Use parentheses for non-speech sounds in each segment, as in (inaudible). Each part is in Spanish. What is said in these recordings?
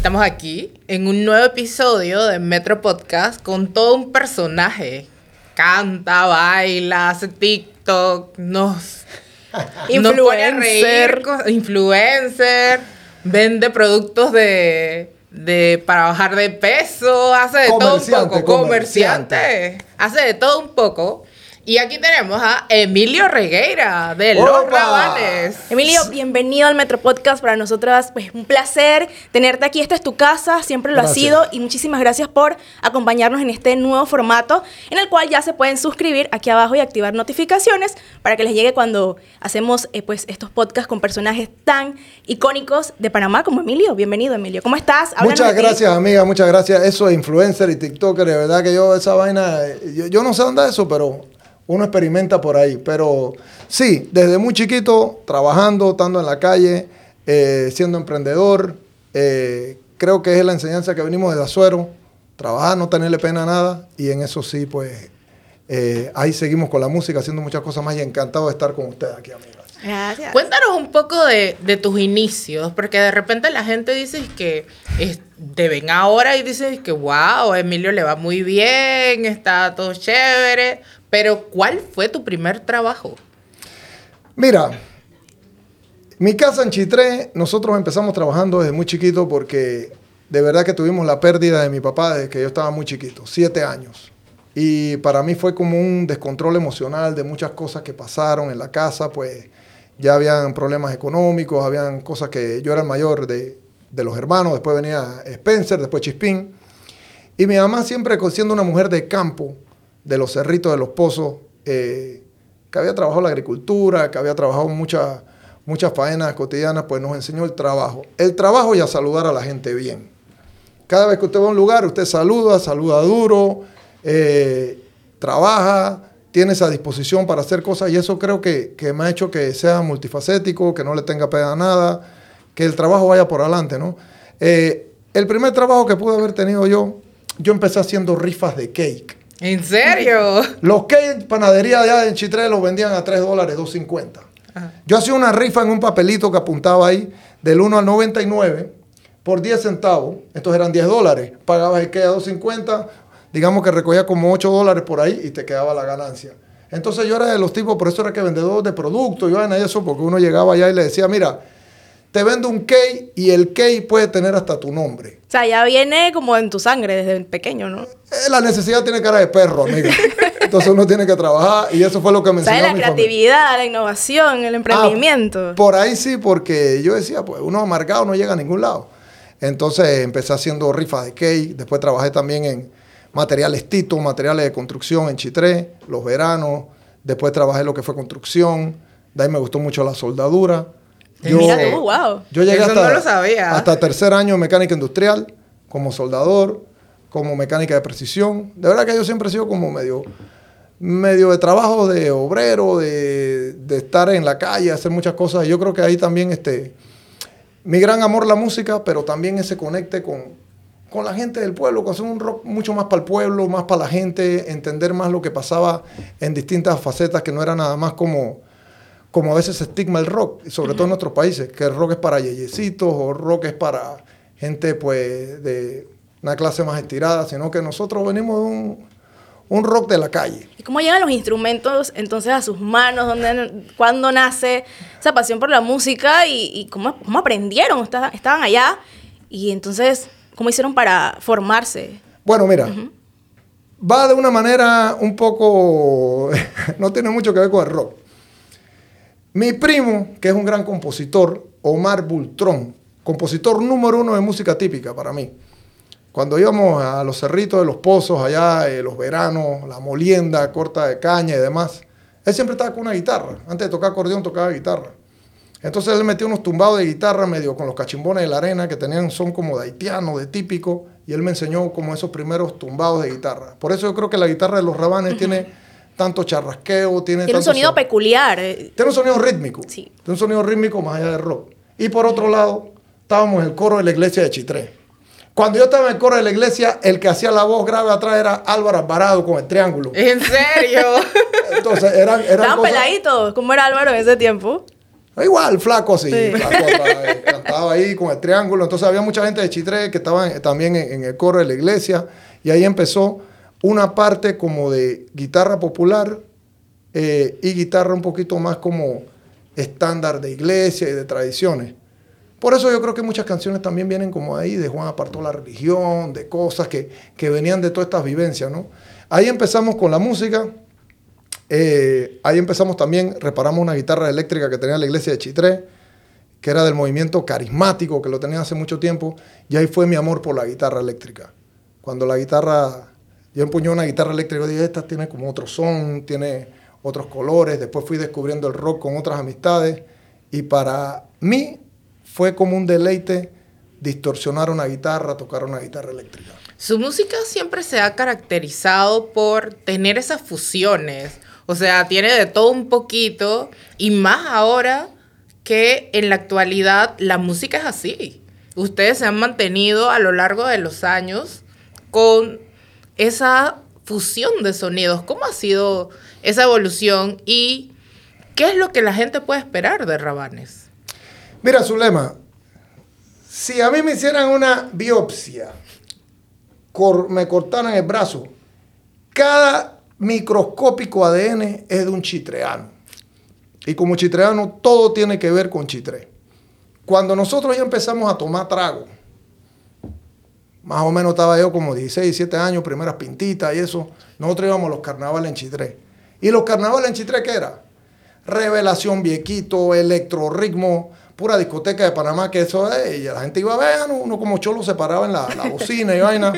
Estamos aquí en un nuevo episodio de Metro Podcast con todo un personaje. Canta, baila, hace TikTok, nos, nos reír, co- influencer, vende productos de, de para bajar de peso, hace de todo un Comerciante, poco, comerciante, hace de todo un poco. Y aquí tenemos a Emilio Regueira de Los ¡Opa! Rabanes. Emilio, bienvenido al Metro Podcast. Para nosotras, pues un placer tenerte aquí. Esta es tu casa, siempre lo ha Gracias. sido. Y muchísimas gracias por acompañarnos en este nuevo formato, en el cual ya se pueden suscribir aquí abajo y activar notificaciones para que les llegue cuando hacemos eh, pues estos podcasts con personajes tan icónicos de Panamá como Emilio. Bienvenido, Emilio. ¿Cómo estás? Háblanos Muchas gracias, amiga, muchas gracias. Eso de influencer y TikToker, de verdad que yo esa vaina, eh, yo, yo no sé dónde es eso, pero uno experimenta por ahí. Pero sí, desde muy chiquito, trabajando, estando en la calle, eh, siendo emprendedor, eh, creo que es la enseñanza que venimos de Azuero, trabajar, no tenerle pena a nada, y en eso sí, pues eh, ahí seguimos con la música, haciendo muchas cosas más y encantado de estar con ustedes aquí, amigas. Gracias. Cuéntanos un poco de, de tus inicios, porque de repente la gente dice que es- te ven ahora y dices que wow, Emilio le va muy bien, está todo chévere, pero ¿cuál fue tu primer trabajo? Mira, mi casa en Chitré, nosotros empezamos trabajando desde muy chiquito porque de verdad que tuvimos la pérdida de mi papá desde que yo estaba muy chiquito, siete años. Y para mí fue como un descontrol emocional de muchas cosas que pasaron en la casa, pues ya habían problemas económicos, habían cosas que yo era el mayor de, de los hermanos, después venía Spencer, después Chispín. Y mi mamá siempre siendo una mujer de campo, de los cerritos, de los pozos, eh, que había trabajado la agricultura, que había trabajado muchas muchas faenas cotidianas, pues nos enseñó el trabajo. El trabajo y a saludar a la gente bien. Cada vez que usted va a un lugar, usted saluda, saluda duro, eh, trabaja, tiene esa disposición para hacer cosas y eso creo que, que me ha hecho que sea multifacético, que no le tenga pena a nada, que el trabajo vaya por adelante, ¿no? Eh, el primer trabajo que pude haber tenido yo, yo empecé haciendo rifas de cake. ¿En serio? Los cakes, panadería allá en Chitré los vendían a 3 dólares, 2.50. Ajá. Yo hacía una rifa en un papelito que apuntaba ahí del 1 al 99 por 10 centavos. Estos eran 10 dólares. Pagabas el cake a 2.50. Digamos que recogía como 8 dólares por ahí y te quedaba la ganancia. Entonces yo era de los tipos, por eso era que vendedor de productos, yo era eso, porque uno llegaba allá y le decía, mira, te vendo un cake y el cake puede tener hasta tu nombre. O sea, ya viene como en tu sangre desde pequeño, ¿no? Eh, La necesidad tiene cara de perro, amiga. (laughs) Entonces uno tiene que trabajar y eso fue lo que me O sea, enseñó la mi familia. creatividad, la innovación, el emprendimiento. Ah, por ahí sí, porque yo decía, pues uno amargado no llega a ningún lado. Entonces empecé haciendo rifas de cake, después trabajé también en materiales Tito, materiales de construcción en Chitré, los veranos, después trabajé lo que fue construcción, de ahí me gustó mucho la soldadura. Mira tú, wow. Yo llegué Eso hasta, no lo sabía. hasta tercer año mecánica industrial, como soldador, como mecánica de precisión. De verdad que yo siempre he sido como medio, medio de trabajo de obrero, de, de estar en la calle, hacer muchas cosas. Yo creo que ahí también este, mi gran amor la música, pero también ese conecte con, con la gente del pueblo, con hacer un rock mucho más para el pueblo, más para la gente, entender más lo que pasaba en distintas facetas, que no era nada más como, como a veces se estigma el rock, sobre todo en nuestros países, que el rock es para yeyecitos o rock es para gente pues de una clase más estirada, sino que nosotros venimos de un, un rock de la calle. ¿Y cómo llegan los instrumentos entonces a sus manos? ¿Dónde, ¿Cuándo nace esa pasión por la música? ¿Y, y cómo, cómo aprendieron? Esta- Estaban allá y entonces, ¿cómo hicieron para formarse? Bueno, mira, va de una manera un poco, (laughs) no tiene mucho que ver con el rock. Mi primo, que es un gran compositor, Omar Bultrón, compositor número uno de música típica para mí. Cuando íbamos a los cerritos de los pozos, allá, eh, los veranos, la molienda, corta de caña y demás, él siempre estaba con una guitarra. Antes de tocar acordeón, tocaba guitarra. Entonces él metió unos tumbados de guitarra medio con los cachimbones de la arena que tenían son como de haitiano, de típico, y él me enseñó como esos primeros tumbados de guitarra. Por eso yo creo que la guitarra de los rabanes tiene tanto charrasqueo, tiene, Tiene un sonido son- peculiar. tiene un sonido rítmico. Sí. Tiene un sonido rítmico más allá del rock. Y por otro lado, estábamos en el coro de la iglesia de Chitré. Cuando yo estaba en el coro de la iglesia, el que hacía la voz grave atrás era Álvaro Alvarado con el triángulo. ¿En serio? (laughs) Entonces eran, eran Estaban cosas- peladitos. ¿Cómo era Álvaro en ese tiempo? Igual, flaco así. Flaco, cantaba (laughs) ahí con el triángulo. Entonces había mucha gente de Chitré que estaba también en, el coro de la iglesia. Y ahí empezó una parte como de guitarra popular eh, y guitarra un poquito más como estándar de iglesia y de tradiciones. Por eso yo creo que muchas canciones también vienen como ahí, de Juan apartó la religión, de cosas que, que venían de todas estas vivencias, ¿no? Ahí empezamos con la música. Eh, ahí empezamos también, reparamos una guitarra eléctrica que tenía la iglesia de Chitré, que era del movimiento carismático, que lo tenía hace mucho tiempo, y ahí fue mi amor por la guitarra eléctrica. Cuando la guitarra, yo empuñé una guitarra eléctrica, dije, esta tiene como otro son, tiene otros colores, después fui descubriendo el rock con otras amistades, y para mí fue como un deleite distorsionar una guitarra, tocar una guitarra eléctrica. Su música siempre se ha caracterizado por tener esas fusiones. O sea, tiene de todo un poquito y más ahora que en la actualidad la música es así. Ustedes se han mantenido a lo largo de los años con esa fusión de sonidos. ¿Cómo ha sido esa evolución y qué es lo que la gente puede esperar de Rabanes? Mira, Zulema, si a mí me hicieran una biopsia me cortaran el brazo, cada microscópico ADN es de un chitreano. Y como chitreano, todo tiene que ver con chitre. Cuando nosotros ya empezamos a tomar trago, más o menos estaba yo como 16, 17 años, primeras pintitas y eso, nosotros íbamos a los carnavales en Chitré. ¿Y los carnavales en Chitré qué era? Revelación Viequito, Electroritmo, pura discoteca de Panamá, que eso es, y la gente iba a ver, uno como cholo se paraba en la, bocina y vaina.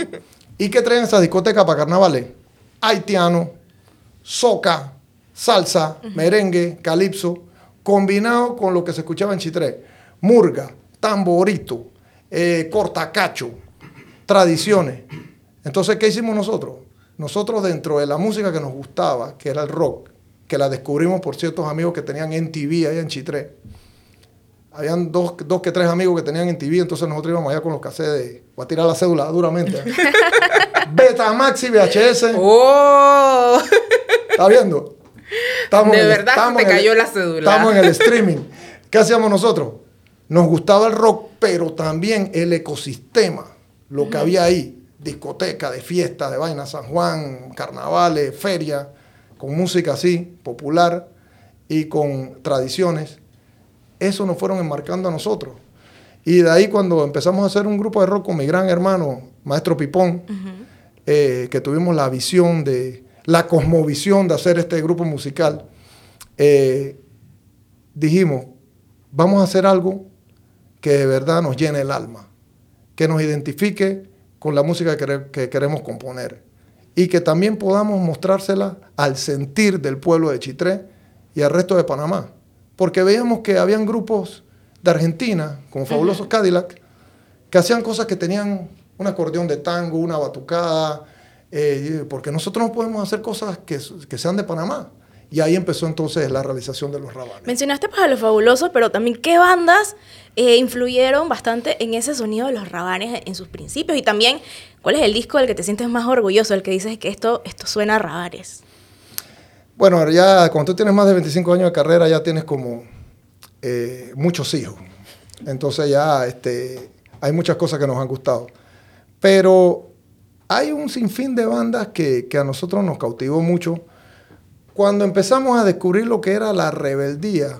¿Y qué traen esas discotecas para carnavales? Haitiano, soca, salsa, merengue, calipso, combinado con lo que se escuchaba en Chitré. Murga, tamborito, eh, cortacacho, tradiciones. Entonces, ¿qué hicimos nosotros? Nosotros dentro de la música que nos gustaba, que era el rock, que la descubrimos por ciertos amigos que tenían en TV allá en Chitré, habían dos, dos que tres amigos que tenían en TV, entonces nosotros íbamos allá con los cassettes de, voy a tirar la cédula duramente. (laughs) Betamax y VHS. ¡Oh! ¿Está viendo? Estamos de verdad te cayó la cédula. Estamos en el streaming. ¿Qué hacíamos nosotros? Nos gustaba el rock, pero también el ecosistema, lo que había ahí, discoteca, de fiesta, de vaina, San Juan, carnavales, feria, con música así, popular y con tradiciones eso nos fueron enmarcando a nosotros. Y de ahí cuando empezamos a hacer un grupo de rock con mi gran hermano, Maestro Pipón, eh, que tuvimos la visión de, la cosmovisión de hacer este grupo musical, eh, dijimos, vamos a hacer algo que de verdad nos llene el alma, que nos identifique con la música que, que queremos componer y que también podamos mostrársela al sentir del pueblo de Chitré y al resto de Panamá porque veíamos que habían grupos de Argentina, como Fabulosos Cadillac, que hacían cosas que tenían un acordeón de tango, una batucada, eh, porque nosotros no podemos hacer cosas que, sean de Panamá. Y ahí empezó entonces la realización de los rabanes. Mencionaste pues a los fabulosos, pero también qué bandas eh, influyeron bastante en ese sonido de los rabanes en sus principios. Y también, ¿cuál es el disco del que te sientes más orgulloso, el que dices que esto, esto suena a rabanes? Bueno, ya cuando tú tienes más de 25 años de carrera, ya tienes como eh, muchos hijos. Entonces ya este, hay muchas cosas que nos han gustado. Pero hay un sinfín de bandas que, que a nosotros nos cautivó mucho. Cuando empezamos a descubrir lo que era la rebeldía,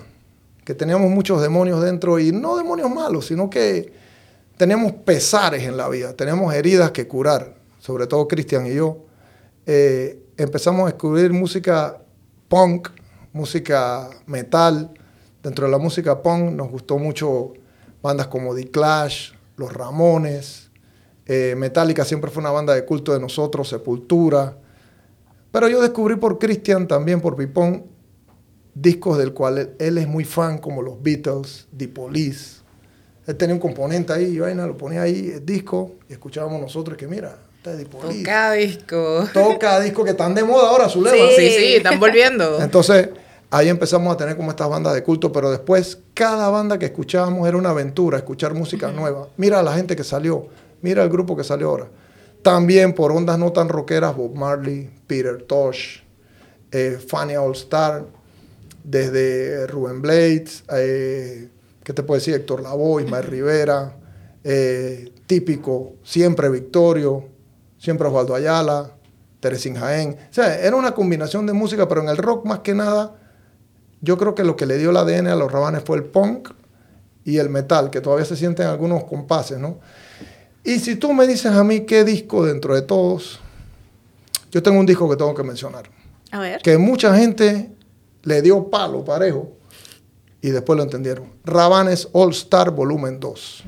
que teníamos muchos demonios dentro, y no demonios malos, sino que teníamos pesares en la vida, teníamos heridas que curar, sobre todo Cristian y yo. Eh, empezamos a descubrir música punk, música metal. Dentro de la música punk nos gustó mucho bandas como The Clash, Los Ramones, eh, Metallica siempre fue una banda de culto de nosotros, Sepultura. Pero yo descubrí por Christian, también por Pipón, discos del cual él, es muy fan, como los Beatles, The Police. Él tenía un componente ahí, y vaina, lo ponía ahí, el disco, y escuchábamos nosotros que mira, Toca disco. (laughs) Toca disco que están de moda ahora, su Sí, sí, sí, están volviendo. (laughs) Entonces, ahí empezamos a tener como estas bandas de culto, pero después cada banda que escuchábamos era una aventura, escuchar música nueva. Mira a la gente que salió, mira el grupo que salió ahora. También por ondas no tan rockeras, Bob Marley, Peter Tosh, eh, Fanny All Star. desde Rubén Blades, eh, ¿qué te puedo decir? Héctor Lavoe, Ismael Rivera, eh, típico, siempre Victorio, siempre Osvaldo Ayala, Teresín Jaén. O sea, era una combinación de música, pero en el rock más que nada, yo creo que lo que le dio el ADN a los rabanes fue el punk y el metal, que todavía se sienten algunos compases, ¿no? Y si tú me dices a mí qué disco dentro de todos, yo tengo un disco que tengo que mencionar. A ver. Que mucha gente le dio palo parejo y después lo entendieron. Rabanes All Star Volumen 2.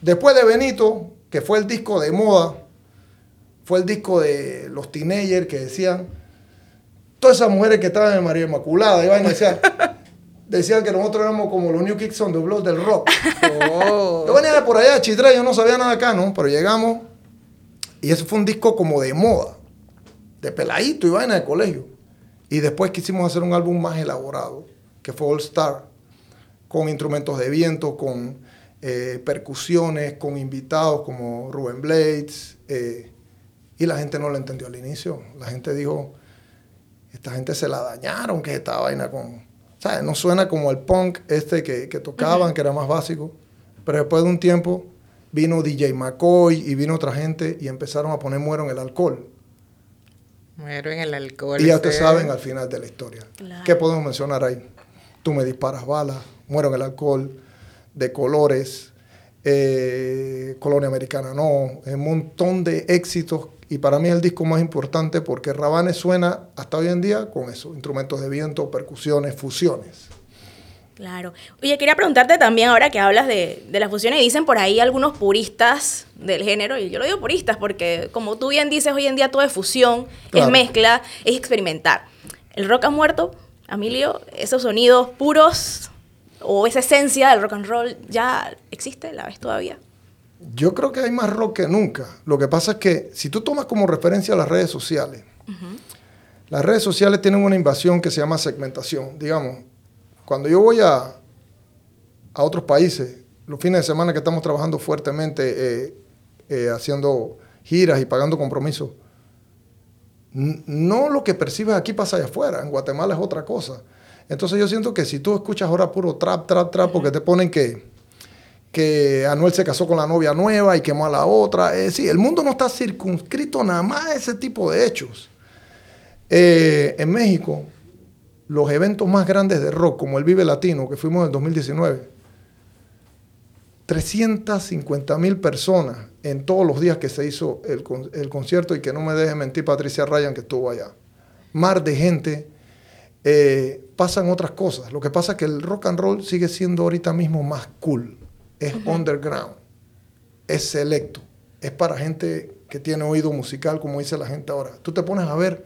Después de Benito, que fue el disco de moda, fue el disco de los teenagers que decían, todas esas mujeres que estaban en María Inmaculada, iban a decir, decían que nosotros éramos como los New Kicks on the Block del rock. (laughs) Oh. Yo venía de por allá de Chitré, yo no sabía nada acá, ¿no? Pero llegamos y ese fue un disco como de moda, de peladito y vaina de colegio. Y después quisimos hacer un álbum más elaborado, que fue All Star, con instrumentos de viento, con eh, percusiones, con invitados como Rubén Blades. eh, y la gente no lo entendió al inicio. La gente dijo, esta gente se la dañaron, que esta vaina con... ¿Sabes? No suena como el punk este que, que tocaban, que era más básico. Pero después de un tiempo vino DJ McCoy y vino otra gente y empezaron a poner muero en el alcohol. Muero en el alcohol. Y ya ustedes saben al final de la historia. Claro. ¿Qué podemos mencionar ahí? Tú me disparas balas, muero en el alcohol, de colores, eh, Colonia Americana no, un montón de éxitos. Y para mí es el disco más importante porque Rabanes suena hasta hoy en día con eso, instrumentos de viento, percusiones, fusiones. Claro. Oye, quería preguntarte también, ahora que hablas de, de las fusiones, y dicen por ahí algunos puristas del género, y yo lo digo puristas porque, como tú bien dices, hoy en día todo es fusión, Claro. es mezcla, es experimentar. ¿El rock ha muerto, Emilio? ¿Esos sonidos puros o esa esencia del rock and roll ya existe? ¿La ves todavía? Yo creo que hay más rock que nunca. Lo que pasa es que si tú tomas como referencia las redes sociales, las redes sociales tienen una invasión que se llama segmentación. Digamos, cuando yo voy a, a otros países, los fines de semana que estamos trabajando fuertemente, eh, eh, haciendo giras y pagando compromisos, no lo que percibes aquí pasa allá afuera. En Guatemala es otra cosa. Entonces yo siento que si tú escuchas ahora puro trap, trap, trap, porque te ponen que que Anuel se casó con la novia nueva y quemó a la otra. Es decir, el mundo no está circunscrito nada más a ese tipo de hechos. Eh, en México, los eventos más grandes de rock, como el Vive Latino, que fuimos en el 2019, 350 mil personas en todos los días que se hizo el, el concierto y que no me deje mentir Patricia Ryan que estuvo allá. Mar de gente, eh, pasan otras cosas. Lo que pasa es que el rock and roll sigue siendo ahorita mismo más cool. Es underground, es selecto, es para gente que tiene oído musical, como dice la gente ahora. Tú te pones a ver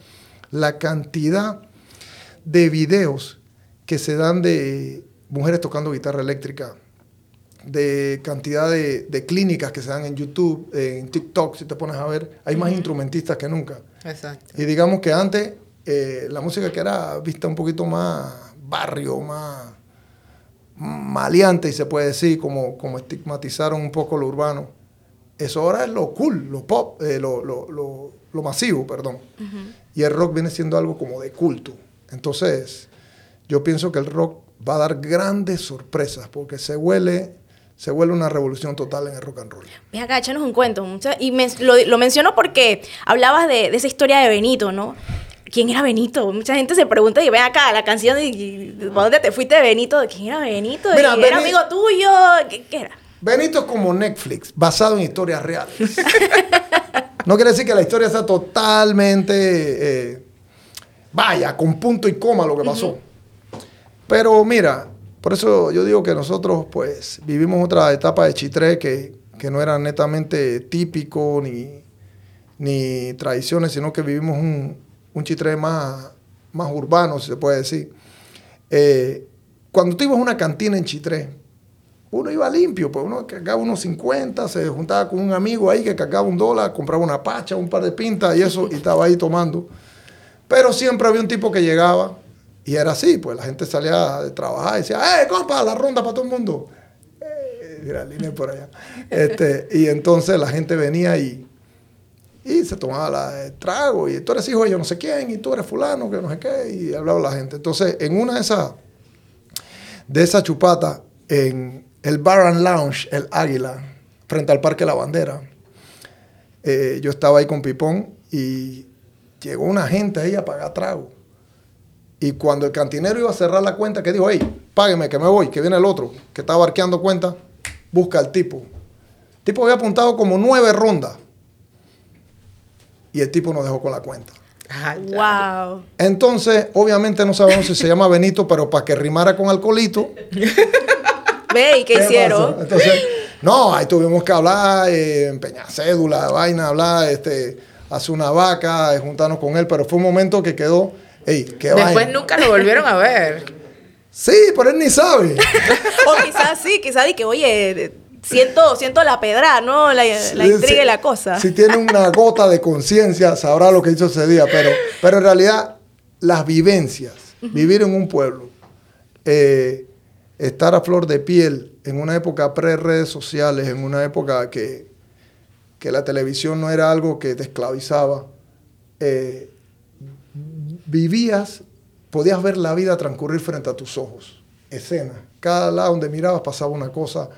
la cantidad de videos que se dan de mujeres tocando guitarra eléctrica, de cantidad de, de clínicas que se dan en YouTube, en TikTok, si te pones a ver, hay más instrumentistas que nunca. Exacto. Y digamos que antes eh, la música que era vista un poquito más barrio, más maleante, y se puede decir, como, como estigmatizaron un poco lo urbano. Eso ahora es lo cool, lo pop, eh, lo, lo- lo- lo masivo, perdón. Y el rock viene siendo algo como de culto. Entonces, yo pienso que el rock va a dar grandes sorpresas porque se huele, se huele una revolución total en el rock and roll. Ven acá, échanos un cuento. Y me- lo, lo menciono porque hablabas de, de esa historia de Benito, ¿no? ¿Quién era Benito? Mucha gente se pregunta y ven acá la canción y- ¿de dónde te fuiste Benito? ¿Quién era Benito? Mira, ¿Y ¿Era amigo tuyo? ¿Qué, qué era? Benito es como Netflix, basado en historias reales. no quiere decir que la historia sea totalmente, eh, vaya, con punto y coma lo que pasó. Pero mira, por eso yo digo que nosotros pues vivimos otra etapa de Chitré que, que no era netamente típico ni, ni tradiciones, sino que vivimos un, un Chitré más, más urbano, si se puede decir. Eh, cuando tú ibas a una cantina en Chitré, uno iba limpio, pues uno cargaba unos 50, se juntaba con un amigo ahí que cargaba un dólar, compraba una pacha, un par de pintas y eso, y (laughs) estaba ahí tomando. Pero siempre había un tipo que llegaba y era así, pues la gente salía de trabajar y decía, ¡eh, compa, la ronda para todo el mundo! Eh, mira, línea por allá. (laughs) Este, y entonces la gente venía y, Y se tomaba el trago, y tú eres hijo de yo no sé quién, y tú eres fulano, que no sé qué, y hablaba la gente. Entonces, en una de esas, de esas chupatas, en el Bar Lounge, el Águila, frente al Parque La Bandera, eh, yo estaba ahí con Pipón y llegó una gente ahí a pagar trago. Y cuando el cantinero iba a cerrar la cuenta, que dijo, hey, págueme, que me voy, que viene el otro, que estaba arqueando cuenta, busca al tipo. El tipo había apuntado como nueve rondas. Y el tipo nos dejó con la cuenta. wow. Entonces, obviamente no sabemos si se llama Benito, pero para que rimara con alcoholito. (laughs) Ve, ¿y qué, hicieron? Entonces, no, ahí tuvimos que hablar, eh, empeñar cédula, vaina, hablar, este, hacer una vaca, eh, juntarnos con él, pero fue un momento que quedó, ey, qué Después nunca lo volvieron a ver. Sí, pero él ni sabe. (laughs) o quizás sí, quizás di que, oye, siento, siento la pedra, ¿no? La, intriga y la cosa. Si tiene una gota de conciencia, sabrá lo que hizo ese día, pero, pero en realidad las vivencias, vivir en un pueblo, eh, estar a flor de piel en una época pre-redes sociales, en una época que, que, la televisión no era algo que te esclavizaba, eh, vivías, podías ver la vida transcurrir frente a tus ojos, escena. Cada lado donde mirabas pasaba una cosa,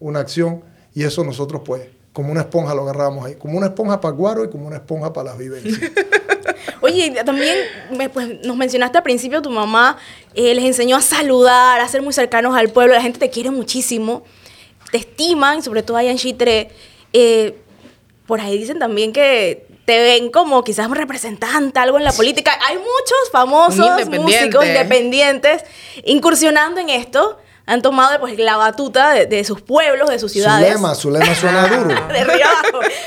una acción, y eso nosotros pues como una esponja lo agarramos ahí, como una esponja para guaro y como una esponja para las vivencias. (laughs) Oye, también pues, nos mencionaste al principio, tu mamá eh, les enseñó a saludar, a ser muy cercanos al pueblo, la gente te quiere muchísimo, te estiman, sobre todo allá en Chitre. Eh, por ahí dicen también que te ven como quizás un representante, algo en la política. Hay muchos famosos músicos independientes incursionando en esto han tomado pues, la batuta de, sus pueblos, de sus ciudades. Su lema, su lema suena (laughs) duro. de río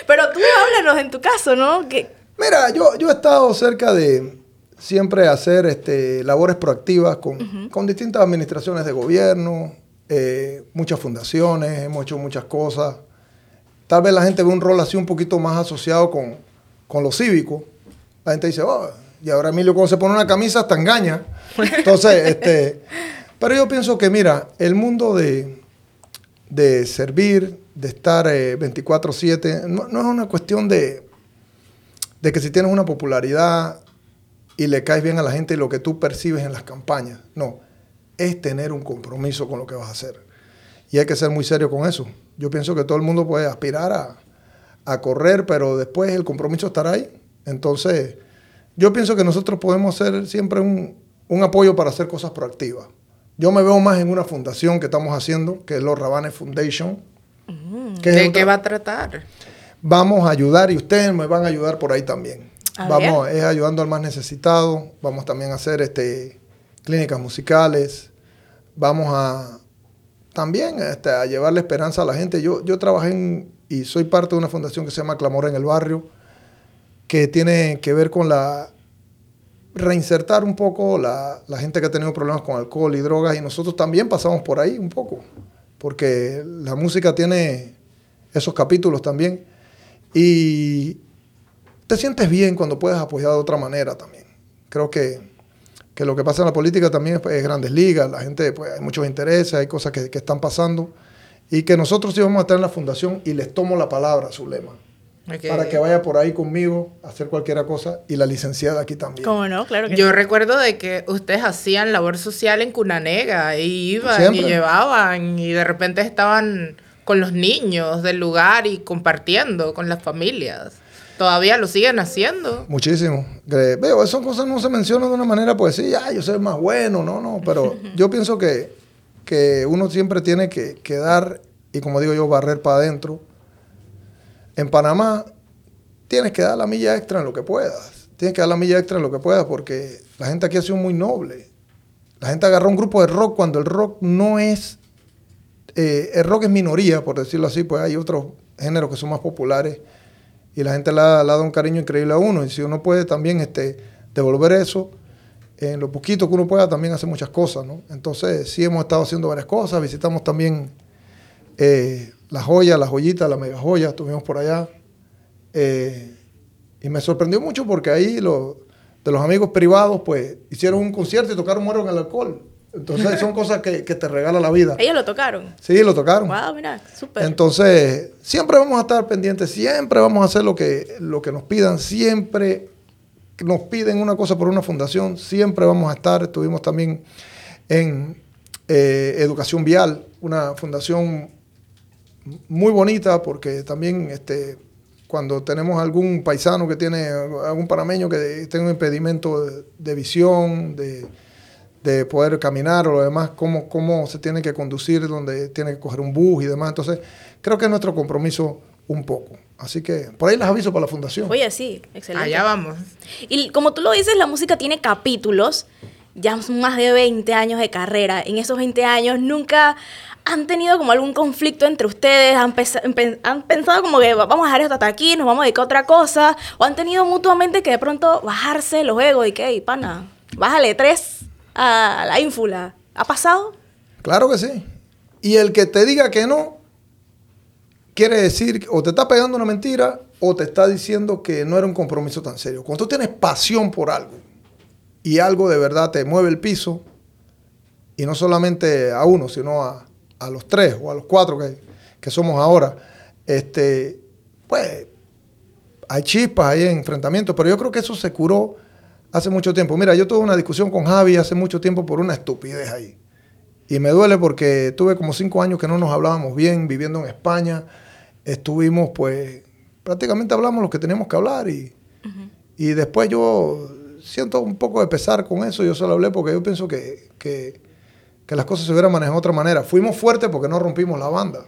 Pero tú háblanos en tu caso, ¿no? Mira, yo, yo he estado cerca de siempre hacer este, labores proactivas con, con distintas administraciones de gobierno, eh, muchas fundaciones, hemos hecho muchas cosas. Tal vez la gente ve un rol así un poquito más asociado con, con lo cívico. La gente dice, oh, y ahora Emilio cuando se pone una camisa hasta engaña. (laughs) Entonces, este, pero yo pienso que, mira, el mundo de, de servir, de estar 24/7, eh, no, es una cuestión de, de que si tienes una popularidad y le caes bien a la gente y lo que tú percibes en las campañas. No, es tener un compromiso con lo que vas a hacer. Y hay que ser muy serio con eso. Yo pienso que todo el mundo puede aspirar a, a correr, pero después el compromiso estará ahí. Entonces, yo pienso que nosotros podemos ser siempre un, un apoyo para hacer cosas proactivas. Yo me veo más en una fundación que estamos haciendo, que es los Rabanes Foundation. Mm. ¿De qué va a tratar? Vamos a ayudar y ustedes me van a ayudar por ahí también. vamos, es ayudando al más necesitado. Vamos también a hacer este, clínicas musicales. Vamos a también este, a llevarle esperanza a la gente. Yo, yo trabajé y soy parte de una fundación que se llama Clamor en el Barrio, que tiene que ver con la reinsertar un poco la, gente que ha tenido problemas con alcohol y drogas y nosotros también pasamos por ahí un poco, porque la música tiene esos capítulos también y te sientes bien cuando puedes apoyar de otra manera también. Creo que, lo que pasa en la política también es, grandes ligas, la gente, pues hay muchos intereses, hay cosas que, que están pasando y que nosotros íbamos a estar en la fundación y les tomo la palabra, su lema para que vaya por ahí conmigo a hacer cualquier cosa y la licenciada aquí también. ¿Cómo no? Claro que Yo recuerdo de que ustedes hacían labor social en Cunanega y iban y llevaban y de repente estaban con los niños del lugar y compartiendo con las familias. ¿Todavía lo siguen haciendo? Muchísimo. Veo, esas cosas no se mencionan de una manera, pues sí, ah, yo soy más bueno, no, no, pero (laughs) yo pienso que, que uno siempre tiene que, que dar, y como digo yo, barrer para adentro en Panamá tienes que dar la milla extra en lo que puedas. Tienes que dar la milla extra en lo que puedas porque la gente aquí ha sido muy noble. La gente agarró un grupo de rock cuando el rock no es... Eh, el rock es minoría, por decirlo así, pues hay otros géneros que son más populares y la gente le ha, dado un cariño increíble a uno. Y si uno puede también este, devolver eso, en lo poquito que uno pueda, también hace muchas cosas, ¿no? Entonces, sí hemos estado haciendo varias cosas, visitamos también eh, la joya, la joyita, la mega joya, estuvimos por allá. Eh, y me sorprendió mucho porque ahí los, de los amigos privados, pues, hicieron un concierto y tocaron Muero en el Alcohol. Entonces son cosas que, que te regala la vida. Ellos lo tocaron. Sí, lo tocaron. Wow, mira, súper. Entonces, siempre vamos a estar pendientes, siempre vamos a hacer lo que, lo que nos pidan, siempre nos piden una cosa por una fundación, siempre vamos a estar. Estuvimos también en eh, Educación Vial, una fundación muy bonita porque también este, cuando tenemos algún paisano que tiene, algún panameño que tiene un impedimento de, de visión, de, de, poder caminar o lo demás, cómo, cómo se tiene que conducir, donde tiene que coger un bus y demás. Entonces, creo que es nuestro compromiso un poco. Así que por ahí les aviso para la fundación. Oye, sí, excelente. Allá vamos. Y como tú lo dices, la música tiene capítulos, ya son más de 20 años de carrera. En esos 20 años nunca han tenido como algún conflicto entre ustedes, han, pensado como que vamos a dejar esto hasta aquí, nos vamos a dedicar a otra cosa, o han tenido mutuamente que de pronto bajarse los egos y que, hey, pana, bájale tres a la ínfula. ¿Ha pasado? Claro que sí. Y el que te diga que no, quiere decir o te está pegando una mentira o te está diciendo que no era un compromiso tan serio. Cuando tú tienes pasión por algo y algo de verdad te mueve el piso, y no solamente a uno, sino a, a los tres o a los cuatro que, que, somos ahora, este, pues hay chispas, hay enfrentamientos, pero yo creo que eso se curó hace mucho tiempo. Mira, yo tuve una discusión con Javi hace mucho tiempo por una estupidez ahí. Y me duele porque tuve como cinco años que no nos hablábamos bien, viviendo en España. Estuvimos, pues, prácticamente hablamos lo que teníamos que hablar y, y después yo siento un poco de pesar con eso. Yo solo hablé porque yo pienso que, que, que las cosas se hubieran manejado de otra manera. Fuimos fuertes porque no rompimos la banda.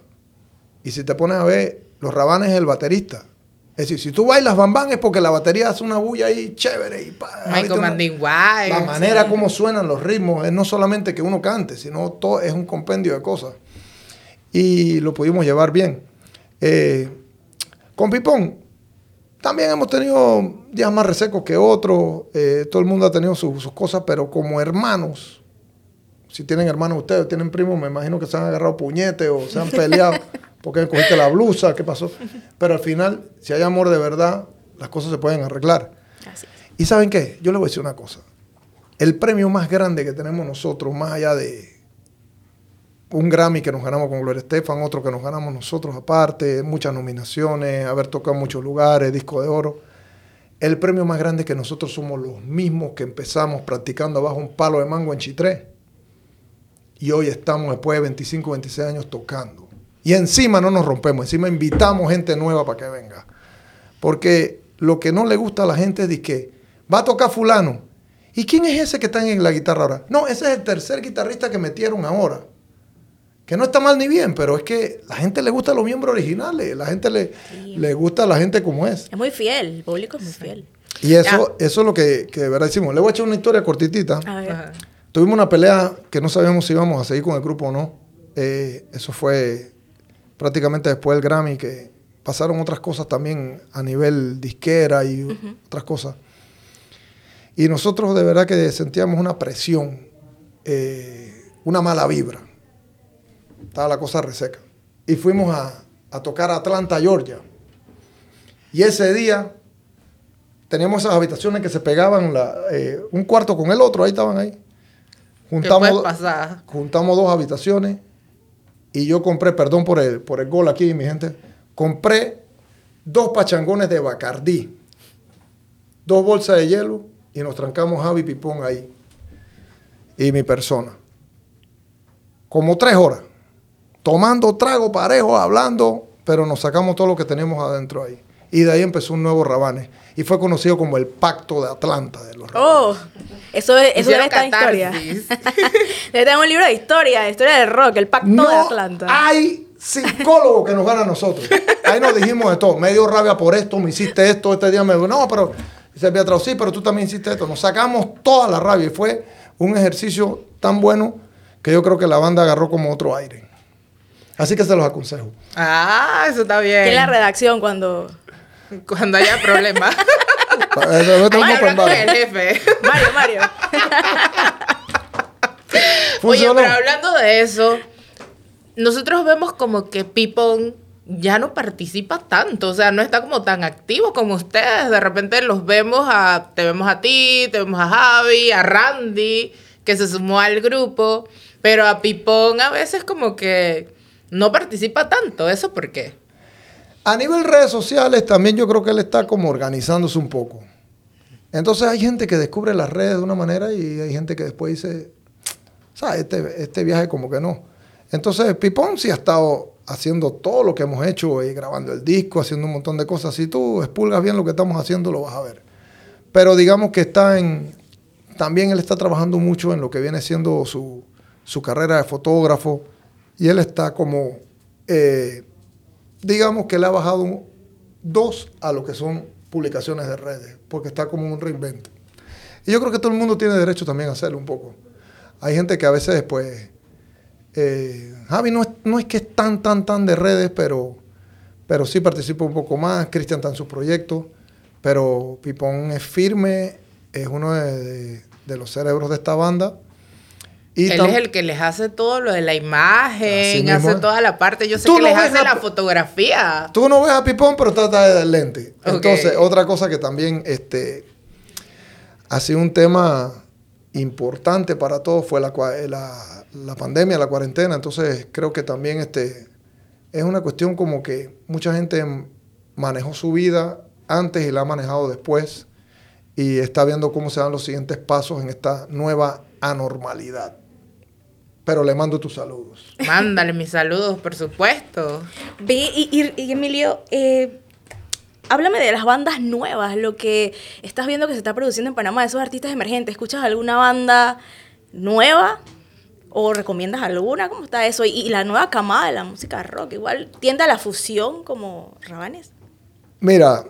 Y si te pones a ver, los rabanes es el baterista. Es decir, si tú bailas bambán es porque la batería hace una bulla ahí chévere y pa, La manera como suenan los ritmos es no solamente que uno cante, sino todo es un compendio de cosas. Y lo pudimos llevar bien. Eh, con Pipón, también hemos tenido días más resecos que otros. Eh, todo el mundo ha tenido sus cosas, pero como hermanos, si tienen hermanos ustedes, tienen primos, me imagino que se han agarrado puñetes o se han peleado. (laughs) porque cogiste la blusa? ¿Qué pasó? Pero al final, si hay amor de verdad, las cosas se pueden arreglar. Y ¿saben qué? Yo les voy a decir una cosa. El premio más grande que tenemos nosotros, más allá de un Grammy que nos ganamos con Gloria Estefan, otro que nos ganamos nosotros aparte, muchas nominaciones, haber tocado en muchos lugares, disco de oro. El premio más grande es que nosotros somos los mismos que empezamos practicando abajo un palo de mango en Chitré. Y hoy estamos, después de 25, 26 años, tocando. Y encima no nos rompemos, encima invitamos gente nueva para que venga. Porque lo que no le gusta a la gente es que va a tocar fulano. ¿Y quién es ese que está en la guitarra ahora? No, ese es el tercer guitarrista que metieron ahora. Que no está mal ni bien, pero es que la gente le gusta a los miembros originales, la gente le, le gusta a la gente como es. Es muy fiel, el público es muy fiel. Y eso, eso es lo que, que de verdad decimos. Le voy a echar una historia cortitita. Tuvimos una pelea que no sabíamos si íbamos a seguir con el grupo o no. Eh, eso fue prácticamente después del Grammy, que pasaron otras cosas también a nivel disquera y otras cosas. Y nosotros de verdad que sentíamos una presión, eh, una mala vibra. Estaba la cosa reseca. Y fuimos a, tocar a Atlanta, Georgia. Y ese día teníamos esas habitaciones que se pegaban eh, un cuarto con el otro, ahí estaban ahí. Juntamos, juntamos dos habitaciones y yo compré, perdón por el, por el gol aquí, mi gente, compré dos pachangones de Bacardí, dos bolsas de hielo y nos trancamos Javi Pipón ahí y mi persona. Como tres horas, tomando trago parejo, hablando, pero nos sacamos todo lo que tenemos adentro ahí. Y de ahí empezó un nuevo Rabanes. Y fue conocido como el Pacto de Atlanta de los Oh, eso, es, eso debe estar en historia. (laughs) debe tener un libro de historia, historia del rock, el Pacto de Atlanta. Hay psicólogos que nos ganan a nosotros. Ahí nos dijimos de todo. Me dio rabia por esto, me hiciste esto, este día me dijo, no, pero se había sí, pero tú también hiciste esto. Nos sacamos toda la rabia y fue un ejercicio tan bueno que yo creo que la banda agarró como otro aire. Así que se los aconsejo. Ah, eso está bien. ¿Qué la redacción cuando cuando haya problemas. Mario, el jefe. Mario, Mario. Oye, pero hablando de eso, nosotros vemos como que Pipon ya no participa tanto, o sea, no está como tan activo como ustedes. De repente los vemos a, te vemos a ti, te vemos a Javi, a Randy, que se sumó al grupo, pero a Pipón a veces como que no participa tanto. ¿Eso por qué? A nivel redes sociales también yo creo que él está como organizándose un poco. Entonces hay gente que descubre las redes de una manera y hay gente que después dice, ¿sabes? Este, este viaje como que no. Entonces Pipón sí ha estado haciendo todo lo que hemos hecho, y grabando el disco, haciendo un montón de cosas. Si tú expulgas bien lo que estamos haciendo, lo vas a ver. Pero digamos que está en... También él está trabajando mucho en lo que viene siendo su, su carrera de fotógrafo y él está como... Eh, digamos que le ha bajado dos a lo que son publicaciones de redes, porque está como un reinvento. Y yo creo que todo el mundo tiene derecho también a hacerlo un poco. Hay gente que a veces, pues, eh, Javi no es, no es que es tan, tan, tan de redes, pero, pero sí participa un poco más. Cristian está en sus proyectos, pero Pipón es firme, es uno de los cerebros de esta banda él es el que les hace todo lo de la imagen, hace toda la parte. Yo sé que les hace la fotografía. Tú no ves a Pipón, pero trata de dar lente. Entonces, otra cosa que también este, ha sido un tema importante para todos fue la, la, la, pandemia, la cuarentena. Entonces, creo que también este, es una cuestión como que mucha gente manejó su vida antes y la ha manejado después y está viendo cómo se dan los siguientes pasos en esta nueva anormalidad pero le mando tus saludos. Mándale mis saludos, por supuesto. Ve, y, Emilio, eh, háblame de las bandas nuevas, lo que estás viendo que se está produciendo en Panamá, esos artistas emergentes. ¿Escuchas alguna banda nueva? ¿O recomiendas alguna? ¿Cómo está eso? Y, la nueva camada de la música rock, igual tiende a la fusión como Rabanes. Mira,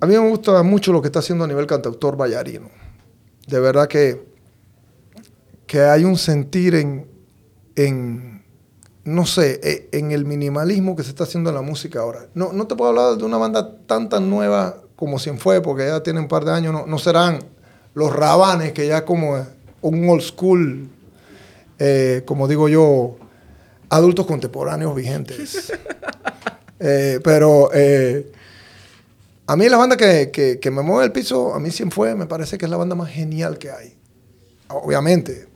a mí me gusta mucho lo que está haciendo a nivel cantautor Vallarino. De verdad que que hay un sentir en, en, no sé, e, en el minimalismo que se está haciendo en la música ahora. No, no te puedo hablar de una banda tan tan nueva como Cien Fue, porque ya tienen un par de años, no, no serán los Rabanes, que ya como un old school, eh, como digo yo, adultos contemporáneos vigentes. (laughs) Eh, pero eh, a mí la banda que, que, que, me mueve el piso, a mí Fue, me parece que es la banda más genial que hay. Obviamente,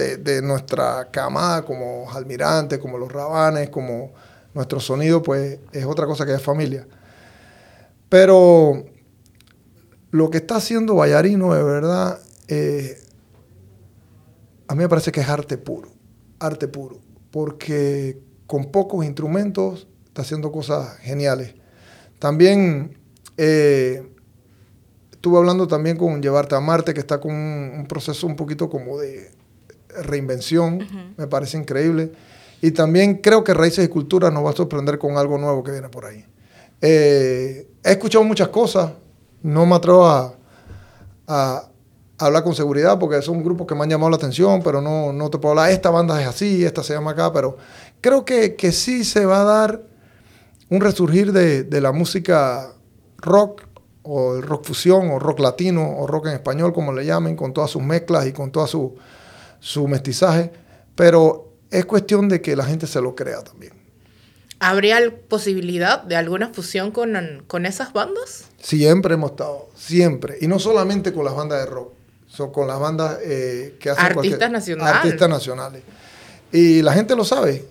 de, nuestra camada, como Almirante, como los Rabanes, como nuestro sonido, pues es otra cosa que es familia. Pero lo que está haciendo Vallarino, de verdad, eh, a mí me parece que es arte puro, arte puro, porque con pocos instrumentos está haciendo cosas geniales. También eh, estuve hablando también con Llevarte a Marte, que está con un proceso un poquito como de reinvención, me parece increíble. Y también creo que Raíces y Cultura nos va a sorprender con algo nuevo que viene por ahí. Eh, he escuchado muchas cosas, no me atrevo a, hablar con seguridad porque son grupos que me han llamado la atención, pero no, no te puedo hablar, esta banda es así, esta se llama acá, pero creo que, que sí se va a dar un resurgir de, de la música rock o el rock fusión o rock latino o rock en español, como le llamen, con todas sus mezclas y con todas sus su mestizaje, pero es cuestión de que la gente se lo crea también. ¿Habría posibilidad de alguna fusión con, con esas bandas? Siempre hemos estado, siempre. Y no solamente con las bandas de rock, son con las bandas eh, que hacen artistas nacionales. Artistas nacionales. Y la gente lo sabe.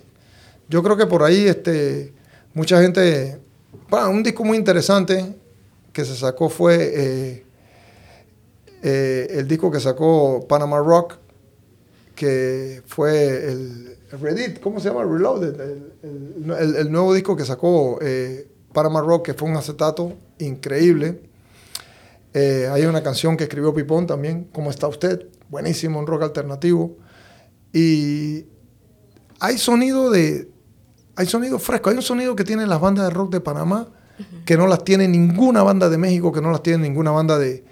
Yo creo que por ahí este, mucha gente... Bueno, un disco muy interesante que se sacó fue eh, eh, el disco que sacó Panama Rock, que fue el, Reddit, ¿cómo se llama? Reloaded, el, nuevo disco que sacó eh, Panama Rock, que fue un acetato increíble. Eh, hay una canción que escribió Pipón también, ¿Cómo está usted? Buenísimo, un rock alternativo. Y hay sonido de... Hay sonido fresco, hay un sonido que tienen las bandas de rock de Panamá que no las tiene ninguna banda de México, que no las tiene ninguna banda de,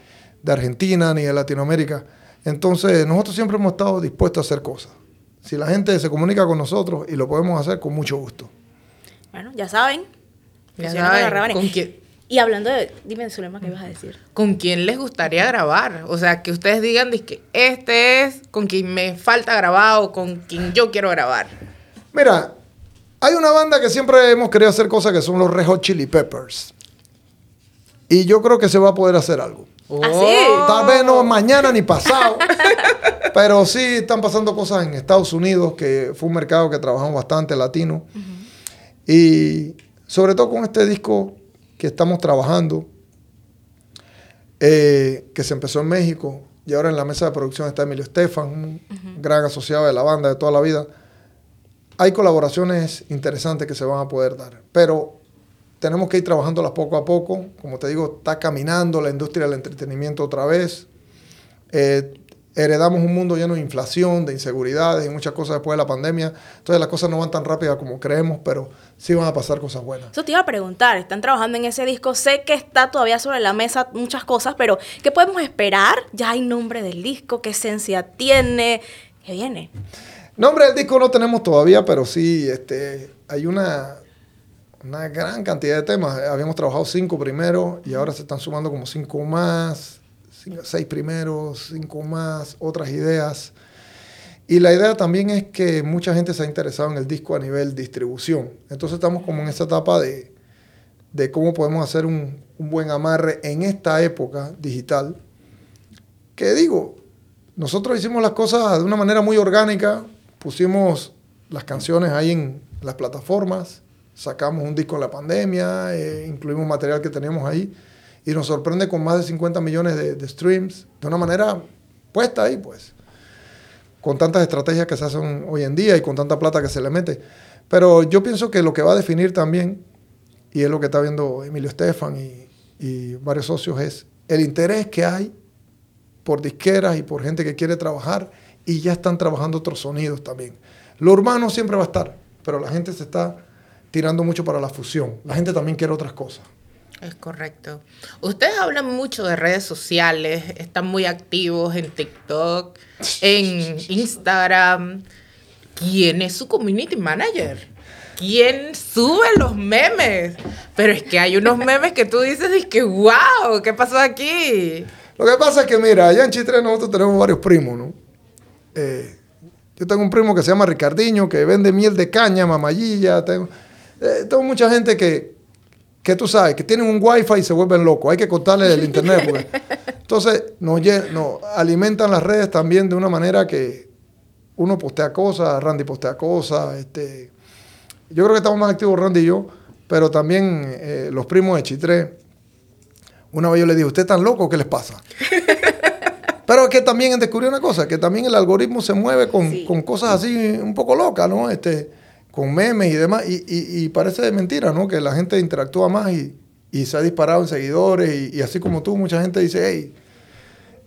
de Argentina ni de Latinoamérica. Entonces, nosotros siempre hemos estado dispuestos a hacer cosas. Si la gente se comunica con nosotros y lo podemos hacer con mucho gusto. Bueno, ya saben. Ya saben. ¿Con quién? Y hablando de, dime, Zulema, ¿qué ibas a decir? ¿Con quién les gustaría grabar? O sea, que ustedes digan que este es con quien me falta grabar o con quien yo quiero grabar. Mira, hay una banda que siempre hemos querido hacer cosas que son los Red Hot Chili Peppers. Y yo creo que se va a poder hacer algo. Oh. Tal vez no mañana ni pasado. (laughs) pero sí están pasando cosas en Estados Unidos, que fue un mercado que trabajamos bastante latino. Y sobre todo con este disco que estamos trabajando, eh, que se empezó en México y ahora en la mesa de producción está Emilio Estefan, un gran asociado de la banda de toda la vida. Hay colaboraciones interesantes que se van a poder dar, pero tenemos que ir trabajándolas poco a poco. Como te digo, está caminando la industria del entretenimiento otra vez. Eh, heredamos un mundo lleno de inflación, de inseguridades y muchas cosas después de la pandemia. Entonces las cosas no van tan rápidas como creemos, pero sí van a pasar cosas buenas. Eso te iba a preguntar, están trabajando en ese disco, sé que está todavía sobre la mesa muchas cosas, pero ¿qué podemos esperar? Ya hay nombre del disco, qué esencia tiene, qué viene. Nombre del disco no tenemos todavía, pero sí este, hay una, una gran cantidad de temas. Habíamos trabajado cinco primero y ahora se están sumando como cinco más, seis primeros, cinco más, otras ideas. Y la idea también es que mucha gente se ha interesado en el disco a nivel distribución. Entonces estamos como en esa etapa de, de cómo podemos hacer un, un buen amarre en esta época digital. Que digo, nosotros hicimos las cosas de una manera muy orgánica, pusimos las canciones ahí en las plataformas, sacamos un disco en la pandemia, eh, incluimos material que teníamos ahí y nos sorprende con más de 50 millones de, streams de una manera puesta ahí, pues, con tantas estrategias que se hacen hoy en día y con tanta plata que se le mete. Pero yo pienso que lo que va a definir también, y es lo que está viendo Emilio Estefan y, y varios socios, es el interés que hay por disqueras y por gente que quiere trabajar y ya están trabajando otros sonidos también. Lo urbano siempre va a estar, pero la gente se está tirando mucho para la fusión. La gente también quiere otras cosas. Es correcto. Ustedes hablan mucho de redes sociales, están muy activos en TikTok, en Instagram. ¿Quién es su community manager? ¿Quién sube los memes? Pero es que hay unos memes que tú dices y que, wow, ¿qué pasó aquí? Lo que pasa es que, mira, allá en Chitre nosotros tenemos varios primos, ¿no? Eh, yo tengo un primo que se llama Ricardiño, que vende miel de caña, mamallilla. Tengo, eh, tengo mucha gente que, que tú sabes, que tienen un wifi y se vuelven locos. Hay que cortarle el internet. Porque, (laughs) entonces, nos, nos alimentan las redes también de una manera que uno postea cosas, Randy postea cosas. Este, yo creo que estamos más activos Randy y yo, pero también eh, los primos de Chitré. Una vez yo le dije, ¿usted tan loco? ¿Qué les pasa? (laughs) Pero es que también descubrí una cosa, que también el algoritmo se mueve con, sí. con cosas así un poco locas, ¿no? Este, con memes y demás, y, y, y, parece de mentira, ¿no? Que la gente interactúa más y, y se ha disparado en seguidores, y, así como tú, mucha gente dice, hey,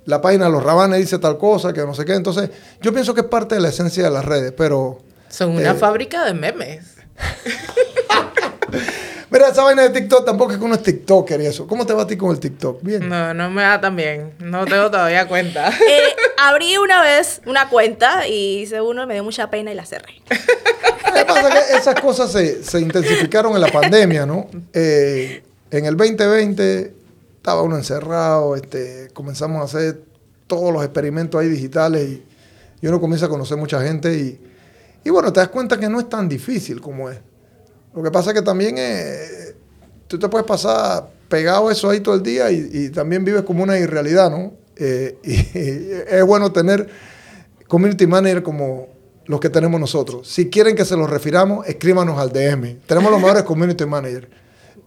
la página de los rabanes dice tal cosa, que no sé qué. Entonces, yo pienso que es parte de la esencia de las redes, pero... Son una eh, fábrica de memes. (laughs) Mira, esa vaina de TikTok tampoco es que uno es TikToker y eso. ¿Cómo te va a ti con el TikTok? Bien. No, no me da tan bien. No tengo todavía cuenta. (laughs) Eh, abrí una vez una cuenta y hice uno, me dio mucha pena y la cerré. (laughs) Lo que pasa es que esas cosas se, se intensificaron en la pandemia, ¿no? Eh, en el 2020 estaba uno encerrado, este, comenzamos a hacer todos los experimentos ahí digitales y, y uno comienza a conocer mucha gente y, y bueno, te das cuenta que no es tan difícil como es. Lo que pasa es que también eh, tú te puedes pasar pegado eso ahí todo el día y, y también vives como una irrealidad, ¿no? Eh, y, (laughs) y, es bueno tener community manager como los que tenemos nosotros. Si quieren que se los refiramos, escríbanos al DM. Tenemos los mejores community managers.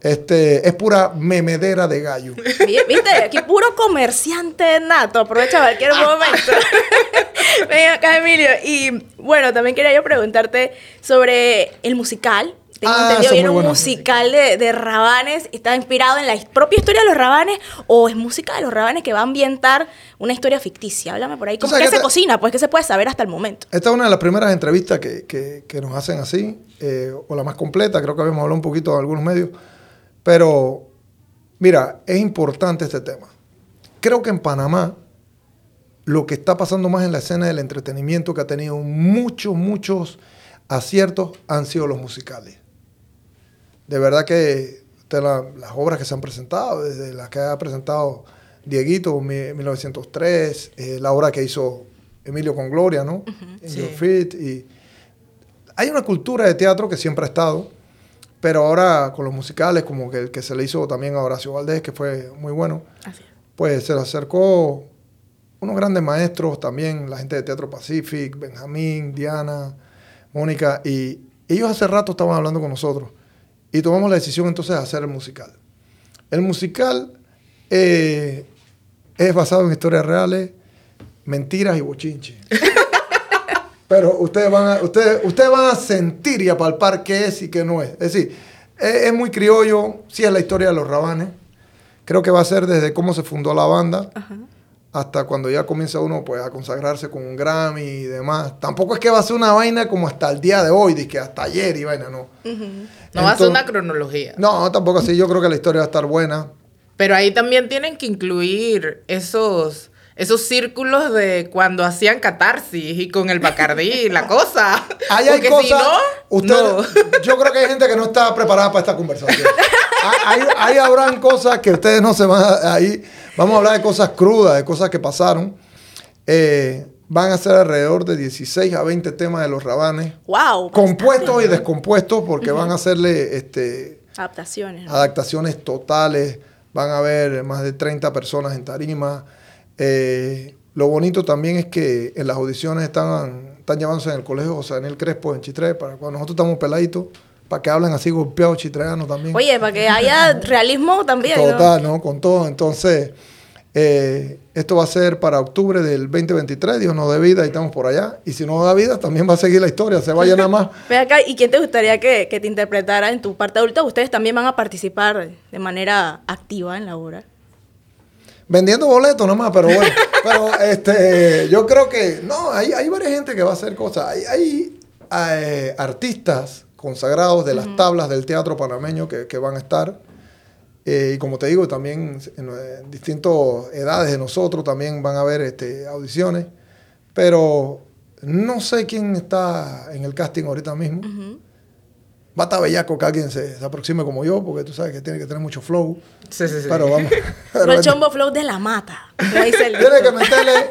Este, es pura memedera de gallo. ¿Viste? Aquí puro comerciante nato. Aprovecha cualquier momento. (laughs) Ven acá, Emilio. Y bueno, también quería yo preguntarte sobre el musical tengo ah, entendido, viene un musical de, de, Rabanes, está inspirado en la propia historia de los Rabanes o es música de los Rabanes que va a ambientar una historia ficticia. Háblame por ahí. ¿Cómo que se cocina? Pues que se puede saber hasta el momento. Esta es una de las primeras entrevistas que, que, que nos hacen así, eh, o la más completa, creo que habíamos hablado un poquito en algunos medios, pero mira, es importante este tema. Creo que en Panamá lo que está pasando más en la escena del entretenimiento que ha tenido muchos, muchos aciertos han sido los musicales de verdad que de la, las obras que se han presentado, desde las que ha presentado Dieguito, 1903, eh, la obra que hizo Emilio con Gloria, ¿no? Uh -huh, In sí. Your Feet. Y hay una cultura de teatro que siempre ha estado, pero ahora con los musicales, como que el que se le hizo también a Horacio Valdés, que fue muy bueno. Así. pues se le acercó unos grandes maestros también, la gente de Teatro Pacific, Benjamín, Diana, Mónica, y ellos hace rato estaban hablando con nosotros y tomamos la decisión entonces de hacer el musical. El musical eh, es basado en historias reales, mentiras y bochinche. (laughs) Pero ustedes van, a, ustedes, ustedes van a sentir y a palpar qué es y qué no es. Es decir, es, muy criollo, sí es la historia de los rabanes. Creo que va a ser desde cómo se fundó la banda hasta cuando ya comienza uno pues, a consagrarse con un Grammy y demás. Tampoco es que va a ser una vaina como hasta el día de hoy, que hasta ayer y vaina, no. No va a ser una cronología. No, tampoco así. Yo creo que la historia va a estar buena. Pero ahí también tienen que incluir esos esos círculos de cuando hacían catarsis y con el bacardí y la cosa. (laughs) Ahí hay cosas. Yo creo que hay gente que no está preparada para esta conversación. (laughs) ahí, ahí, habrán cosas que ustedes no se van a. Ahí vamos a hablar de cosas crudas, de cosas que pasaron. Eh, van a ser alrededor de 16 a 20 temas de los rabanes. ¡Wow! Compuestos y descompuestos, porque van a hacerle este, adaptaciones. Adaptaciones totales. Van a haber más de 30 personas en tarima. Eh, lo bonito también es que en las audiciones están, están llevándose en el colegio José Daniel Crespo en Chitré, para cuando nosotros estamos peladitos, para que hablen así golpeados chitreanos también. Oye, para que haya realismo también. Total, ¿no? Con todo. Entonces, eh, esto va a ser para octubre del 2023, Dios no dé vida y estamos por allá. Y si no da vida, también va a seguir la historia, se vaya nada más. (laughs) Ve acá, ¿y quién te gustaría que, que te interpretara en tu parte adulta? ¿Ustedes también van a participar de manera activa en la obra? Vendiendo boletos nomás, pero bueno. (laughs) pero este, yo creo que, no, hay, hay varias gente que va a hacer cosas. Hay, hay eh, artistas consagrados de las tablas del teatro panameño que, que van a estar. Eh, y como te digo, también en, distintas edades de nosotros también van a haber este, audiciones. Pero no sé quién está en el casting ahorita mismo va a estar bellaco que alguien se, aproxime como yo, porque tú sabes que tiene que tener mucho flow. Sí, sí, sí. Pero vamos. (laughs) (laughs) el chombo flow de la mata. tiene que meterle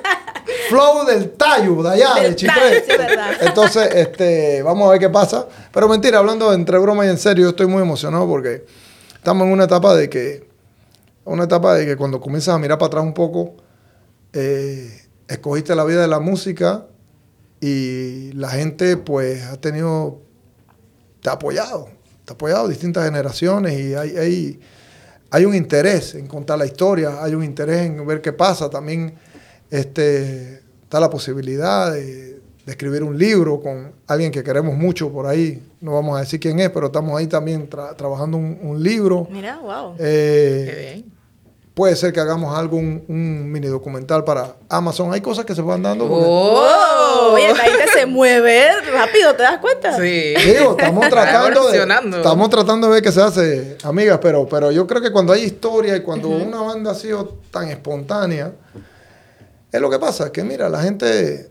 flow del tallo de allá, del de Chitré. (laughs) Entonces, este, vamos a ver qué pasa. Pero mentira, hablando entre broma y en serio, yo estoy muy emocionado porque estamos en una etapa de que, una etapa de que cuando comienzas a mirar para atrás un poco, eh, escogiste la vida de la música y la gente pues ha tenido ha apoyado, ha apoyado distintas generaciones y hay, hay, hay un interés en contar la historia, hay un interés en ver qué pasa. También este, está la posibilidad de, escribir un libro con alguien que queremos mucho por ahí. No vamos a decir quién es, pero estamos ahí también trabajando un, libro. Mira, wow. Eh, qué bien. Puede ser que hagamos algo, un, mini documental para Amazon. Hay cosas que se van dando. ¡Oh! Oye, la gente se mueve rápido, ¿te das cuenta? Sí. Digo, estamos (laughs) tratando de, estamos tratando de ver qué se hace, amigas, pero, pero yo creo que cuando hay historia y cuando una banda ha sido tan espontánea, es lo que pasa, que mira, la gente,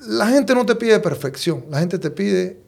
la gente no te pide perfección, la gente te pide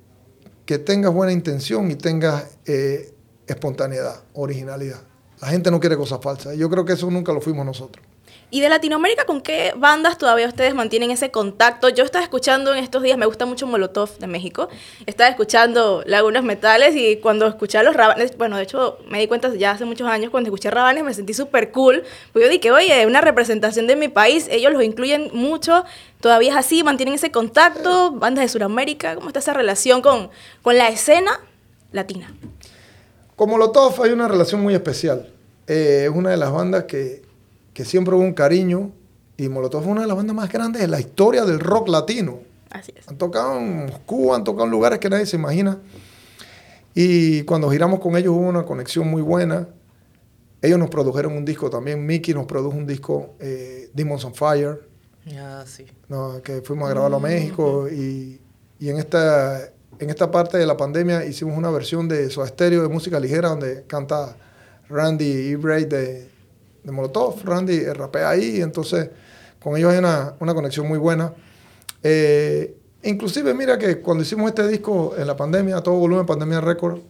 que tengas buena intención y tengas eh, espontaneidad, originalidad. La gente no quiere cosas falsas. Yo creo que eso nunca lo fuimos nosotros. ¿Y de Latinoamérica con qué bandas todavía ustedes mantienen ese contacto? Yo estaba escuchando en estos días, me gusta mucho Molotov de México, estaba escuchando Lagunas Metales y cuando escuché a los Rabanes, bueno, de hecho me di cuenta ya hace muchos años, cuando escuché Rabanes me sentí súper cool, porque yo dije, oye, una representación de mi país, ellos los incluyen mucho, todavía es así, mantienen ese contacto, bandas de Sudamérica, ¿cómo está esa relación con, con la escena latina? Con Molotov hay una relación muy especial. Eh, es una de las bandas que, siempre hubo un cariño y Molotov es una de las bandas más grandes de la historia del rock latino. Así es. Han tocado en Moscú, han tocado en lugares que nadie se imagina. Y cuando giramos con ellos hubo una conexión muy buena. Ellos nos produjeron un disco también. Mickey nos produjo un disco, eh, Demons on Fire. Ah, sí. que fuimos a grabarlo a México. Y, y en esta en esta parte de la pandemia hicimos una versión de su estéreo de música ligera donde canta Randy Ebray de, de Molotov. Randy rapea ahí, entonces con ellos hay una, conexión muy buena. Eh, inclusive, mira que cuando hicimos este disco en la pandemia, todo volumen Pandemia Record,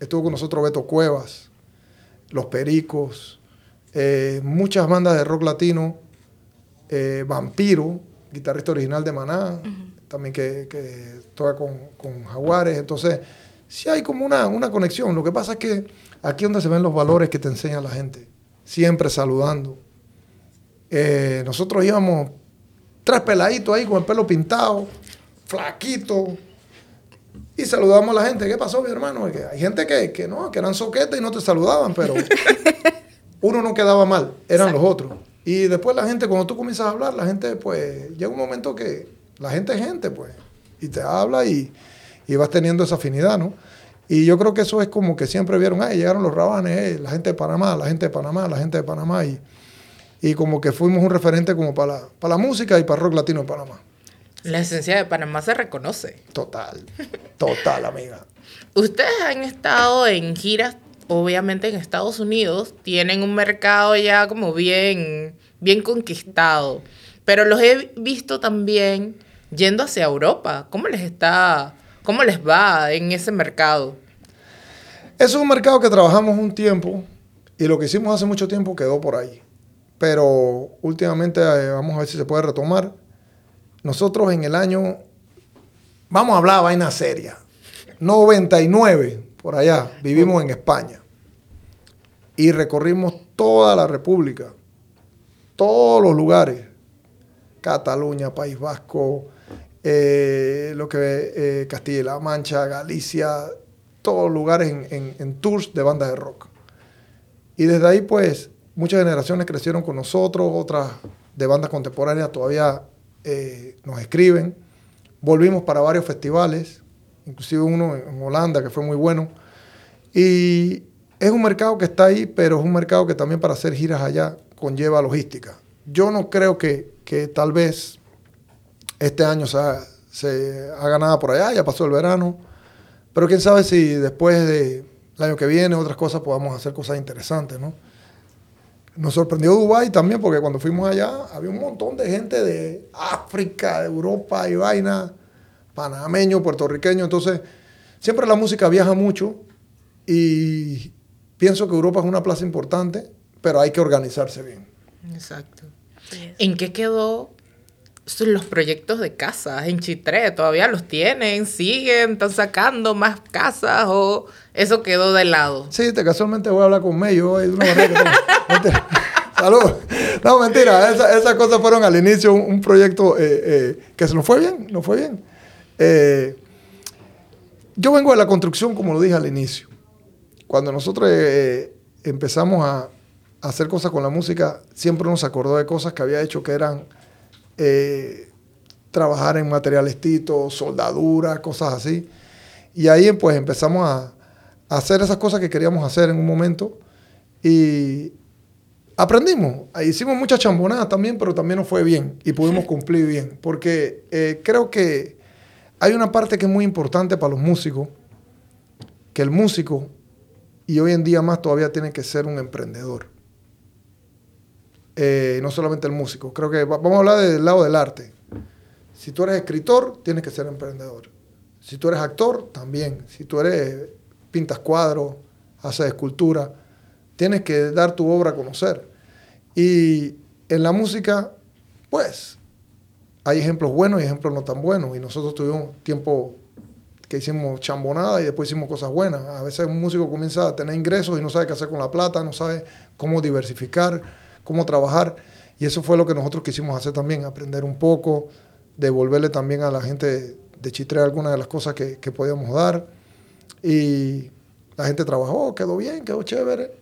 estuvo con nosotros Beto Cuevas, Los Pericos, eh, muchas bandas de rock latino, eh, Vampiro, guitarrista original de Maná también que, que toca con, con, Jaguares. Entonces, sí hay como una, una conexión. Lo que pasa es que aquí es donde se ven los valores que te enseña la gente. Siempre saludando. Eh, nosotros íbamos tres peladitos ahí con el pelo pintado, flaquito, y saludamos a la gente. ¿Qué pasó, mi hermano? hay gente que, que, no, que eran soquetes y no te saludaban, pero (laughs) uno no quedaba mal, eran los otros. Y después la gente, cuando tú comienzas a hablar, la gente, pues, llega un momento que la gente es gente, pues, y te habla y, y vas teniendo esa afinidad, ¿no? Y yo creo que eso es como que siempre vieron, ay, llegaron los rabanes, eh, la gente de Panamá, la gente de Panamá, la gente de Panamá, y, y como que fuimos un referente como para la, para la música y para rock latino en Panamá. La esencia de Panamá se reconoce. Total, total, amiga. (laughs) Ustedes han estado en giras, obviamente en Estados Unidos, tienen un mercado ya como bien, bien conquistado, pero los he visto también yendo hacia Europa. ¿Cómo les está, cómo les va en ese mercado? Es un mercado que trabajamos un tiempo y lo que hicimos hace mucho tiempo quedó por ahí. Pero últimamente eh, vamos a ver si se puede retomar nosotros en el año, vamos a hablar vaina seria, 99, por allá, vivimos en España. Y recorrimos toda la República, todos los lugares. Cataluña, País Vasco, eh, lo que eh, Castilla-La Mancha, Galicia, todos lugares en, en tours de bandas de rock. Y desde ahí, pues, muchas generaciones crecieron con nosotros, otras de bandas contemporáneas todavía eh, nos escriben. Volvimos para varios festivales, inclusive uno en Holanda que fue muy bueno. Y es un mercado que está ahí, pero es un mercado que también para hacer giras allá conlleva logística. Yo no creo que, que tal vez este año se, se haga nada por allá, ya pasó el verano, pero quién sabe si después del año que viene otras cosas podamos hacer cosas interesantes, ¿no? Nos sorprendió Dubái también porque cuando fuimos allá había un montón de gente de África, de Europa y vaina, panameño, puertorriqueño. Entonces, siempre la música viaja mucho y pienso que Europa es una plaza importante, pero hay que organizarse bien. Exacto. ¿En qué quedó los proyectos de casas en Chitré? ¿Todavía los tienen? ¿Siguen? ¿Están sacando más casas? ¿O eso quedó de lado? Sí, te, casualmente voy a hablar con Mello. (laughs) Salud. No, mentira. esas cosas fueron al inicio un, proyecto eh, eh, que se nos fue bien. Nos fue bien. Eh, yo vengo de la construcción, como lo dije al inicio. Cuando nosotros empezamos a, a hacer cosas con la música, siempre nos acordó de cosas que había hecho que eran eh, trabajar en materiales tito, soldadura, cosas así. Y ahí pues empezamos a, hacer esas cosas que queríamos hacer en un momento y aprendimos. Hicimos muchas chambonadas también, pero también nos fue bien y pudimos cumplir bien. Porque eh, creo que hay una parte que es muy importante para los músicos, que el músico, y hoy en día más todavía tiene que ser un emprendedor. Eh, no solamente el músico. Creo que vamos a hablar del lado del arte. Si tú eres escritor, tienes que ser emprendedor. Si tú eres actor, también. Si tú eres pintas cuadros, haces escultura, tienes que dar tu obra a conocer. Y en la música, pues, hay ejemplos buenos y ejemplos no tan buenos. Y nosotros tuvimos tiempo que hicimos chambonada y después hicimos cosas buenas. A veces un músico comienza a tener ingresos y no sabe qué hacer con la plata, no sabe cómo diversificar cómo trabajar. Y eso fue lo que nosotros quisimos hacer también, aprender un poco, devolverle también a la gente de Chitre algunas de las cosas que, podíamos dar. Y la gente trabajó, quedó bien, quedó chévere.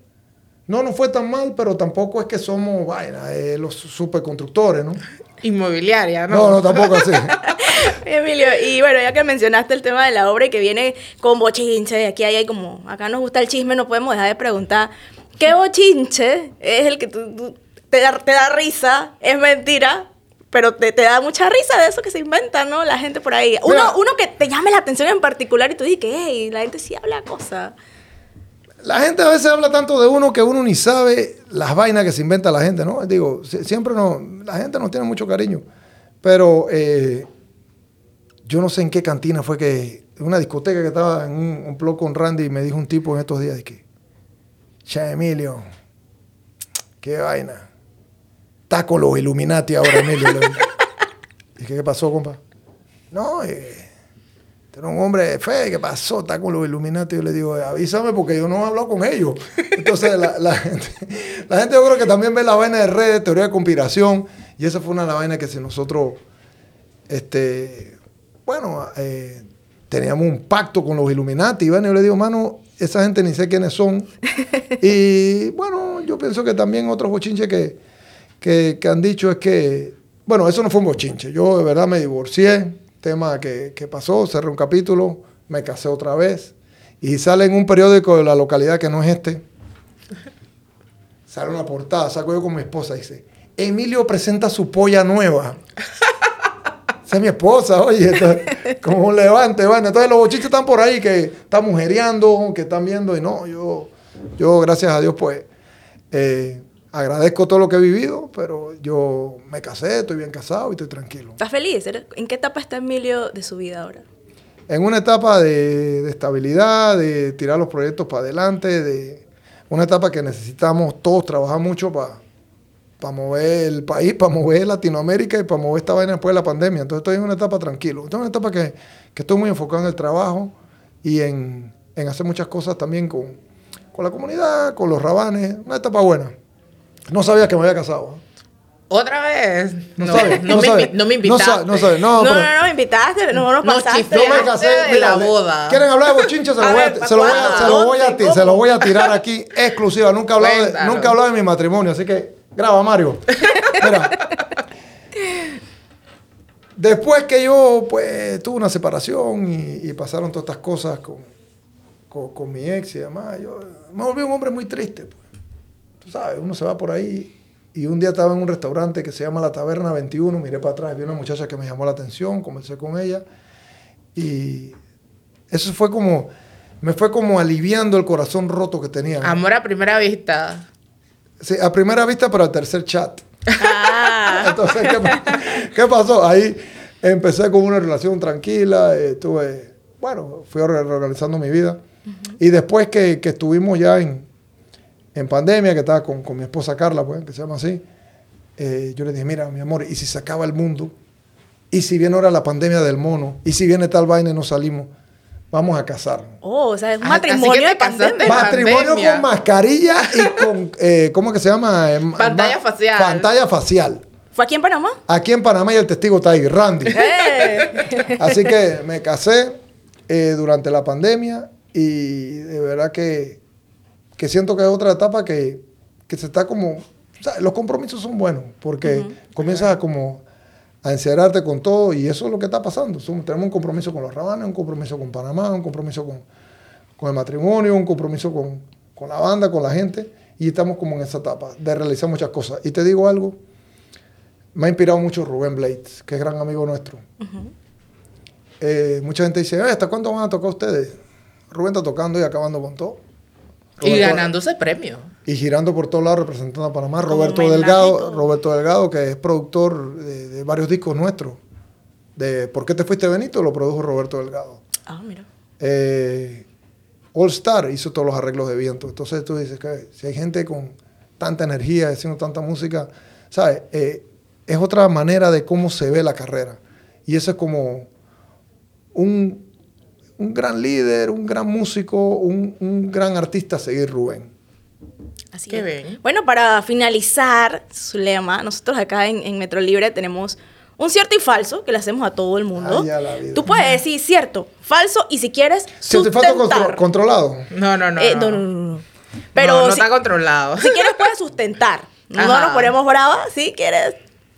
No nos fue tan mal, pero tampoco es que somos, vaina, eh, los superconstructores, ¿no? Inmobiliaria, ¿no? No, no, tampoco así. (laughs) Emilio, y bueno, ya que mencionaste el tema de la obra y que viene con bochinche, aquí hay como, acá nos gusta el chisme, no podemos dejar de preguntar, ¿Qué bochinche es el que te, da, risa? Es mentira, pero te, da mucha risa de eso que se inventa, ¿no? La gente por ahí. Uno, uno que te llame la atención en particular y tú dices que, hey, la gente sí habla cosas. La gente a veces habla tanto de uno que uno ni sabe las vainas que se inventa la gente, ¿no? Digo, siempre no, la gente no tiene mucho cariño. Pero eh, yo no sé en qué cantina fue que, en una discoteca que estaba en un, un blog con Randy y me dijo un tipo en estos días de que, Che, Emilio, qué vaina. Está con los Illuminati ahora, Emilio. ¿Y (laughs) qué, pasó, compa? No, eh, Era un hombre de fe, ¿qué pasó? Está con los Illuminati. Yo le digo, avísame porque yo no he hablado con ellos. (laughs) Entonces, la, la gente, la gente yo creo que también ve la vaina de redes, teoría de conspiración. Y esa fue una de las vainas que si nosotros, este, bueno, eh, teníamos un pacto con los Illuminati. Y bueno, yo le digo, mano, esa gente ni sé quiénes son. (laughs) y bueno, yo pienso que también otros bochinches que, que, que han dicho es que, bueno, eso no fue un bochinche. Yo de verdad me divorcié tema que, que pasó, cerré un capítulo, me casé otra vez y sale en un periódico de la localidad que no es este. Sale una portada, saco yo con mi esposa y dice, Emilio presenta su polla nueva. (laughs) Esa es mi esposa, oye, como un levante, bueno. Entonces los bochitos están por ahí que están mujereando, que están viendo, y no, yo, yo gracias a Dios, pues, eh, agradezco todo lo que he vivido, pero yo me casé, estoy bien casado y estoy tranquilo. ¿Estás feliz? ¿En qué etapa está Emilio de su vida ahora? En una etapa de, de estabilidad, de tirar los proyectos para adelante, de una etapa que necesitamos todos trabajar mucho para para mover el país, para mover Latinoamérica y para mover esta vaina después de la pandemia. Entonces estoy en una etapa tranquilo. Estoy en una etapa que, que estoy muy enfocado en el trabajo y en, en hacer muchas cosas también con, con, la comunidad, con los rabanes. Una etapa buena. No sabía que me había casado. ¿Otra vez? No, No, sabes, no, me, sabes. no me invitaste. No, sabes, no sabes, no, No, pero- no, no, me invitaste, no nos No, pasaste. Yo me casé. de la boda. ¿Quieren hablar de bochinche? Se lo A voy a, ver, se lo voy a- se lo voy a- ¿Dónde? se lo voy a tirar aquí (laughs) exclusiva. Nunca he hablado, de, nunca he hablado de mi matrimonio, así que graba, Mario. Después que yo, pues, tuve una separación y, y pasaron todas estas cosas con, con, con mi ex y demás, yo me volví un hombre muy triste. Pues. Tú sabes, uno se va por ahí y un día estaba en un restaurante que se llama La Taberna 21, miré para atrás, vi una muchacha que me llamó la atención, conversé con ella y eso fue como, me fue como aliviando el corazón roto que tenía. Amor a primera vista. Sí, a primera vista, pero al tercer chat. Ah, (laughs) Entonces, ¿qué, pa- qué pasó? Ahí empecé con una relación tranquila, estuve, bueno, fui or- reorganizando mi vida. Y después que, que estuvimos ya en, en pandemia, que estaba con, con mi esposa Carla, pues, que se llama así, eh, yo le dije, mira, mi amor, ¿y si se acaba el mundo? ¿Y si viene ahora la pandemia del mono? ¿Y si viene tal vaina y no salimos? Vamos a casarnos. oh, o sea, es un Ah, matrimonio de pandemia. Matrimonio con mascarilla y con, (laughs) eh, ¿cómo que se llama? Ma- Pantalla ma- facial. Pantalla facial. ¿Fue aquí en Panamá? Aquí en Panamá y el testigo está ahí, Randy. ¡Eh! (laughs) Así que me casé eh, durante la pandemia y de verdad que, que siento que es otra etapa que, que se está como... o sea, los compromisos son buenos porque comienzas a como a encerrarte con todo y eso es lo que está pasando. Somos- tenemos un compromiso con los rabanes, un compromiso con Panamá, un compromiso con, con el matrimonio, un compromiso con, con la banda, con la gente y estamos como en esa etapa de realizar muchas cosas. Y te digo algo, me ha inspirado mucho Rubén Blades, que es gran amigo nuestro. Eh, mucha gente dice, "Eh, ¿hasta cuándo van a tocar ustedes? Rubén está tocando y acabando con todo. Y ganándose premio. Y girando por todos lados representando a Panamá. Como Roberto Delgado. Roberto Delgado, que es productor de, de varios discos nuestros. De ¿Por qué te fuiste Benito? Lo produjo Roberto Delgado. Ah, mira. Eh, All Star hizo todos los arreglos de viento. Entonces tú dices que si hay gente con tanta energía, haciendo tanta música, ¿sabes? Eh, es otra manera de cómo se ve la carrera. Y eso es como un, un gran líder, un gran músico, un, un gran artista a seguir Rubén. Así Qué es. bien. Bueno, para finalizar, Zulema, nosotros acá en, en Metro Libre tenemos un cierto y falso que le hacemos a todo el mundo. Ay, a la vida. Tú puedes decir cierto, falso y si quieres Si te falta sustentar. contro- controlado. No, no, no. Eh, no. no, no, no. Pero no, no si, está controlado. si quieres puedes sustentar. (laughs) No nos ponemos bravas si quieres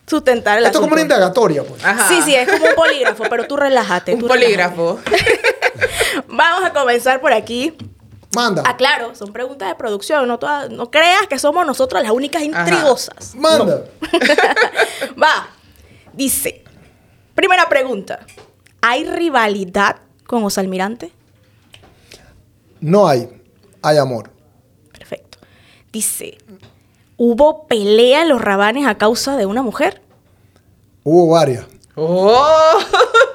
sustentar el Esto es como una indagatoria, pues. Ajá. Sí, sí, es como un polígrafo, pero tú relájate. (laughs) Un tú relájate. polígrafo. (laughs) Vamos a comenzar por aquí. Manda. Ah, claro, son preguntas de producción. No, todas- no creas que somos nosotros las únicas Ajá. intrigosas. Manda. (laughs) Va. Dice, primera pregunta. ¿Hay rivalidad con Osalmirante? No hay. Hay amor. Perfecto. Dice, ¿hubo pelea en los rabanes a causa de una mujer? Hubo varias. Oh.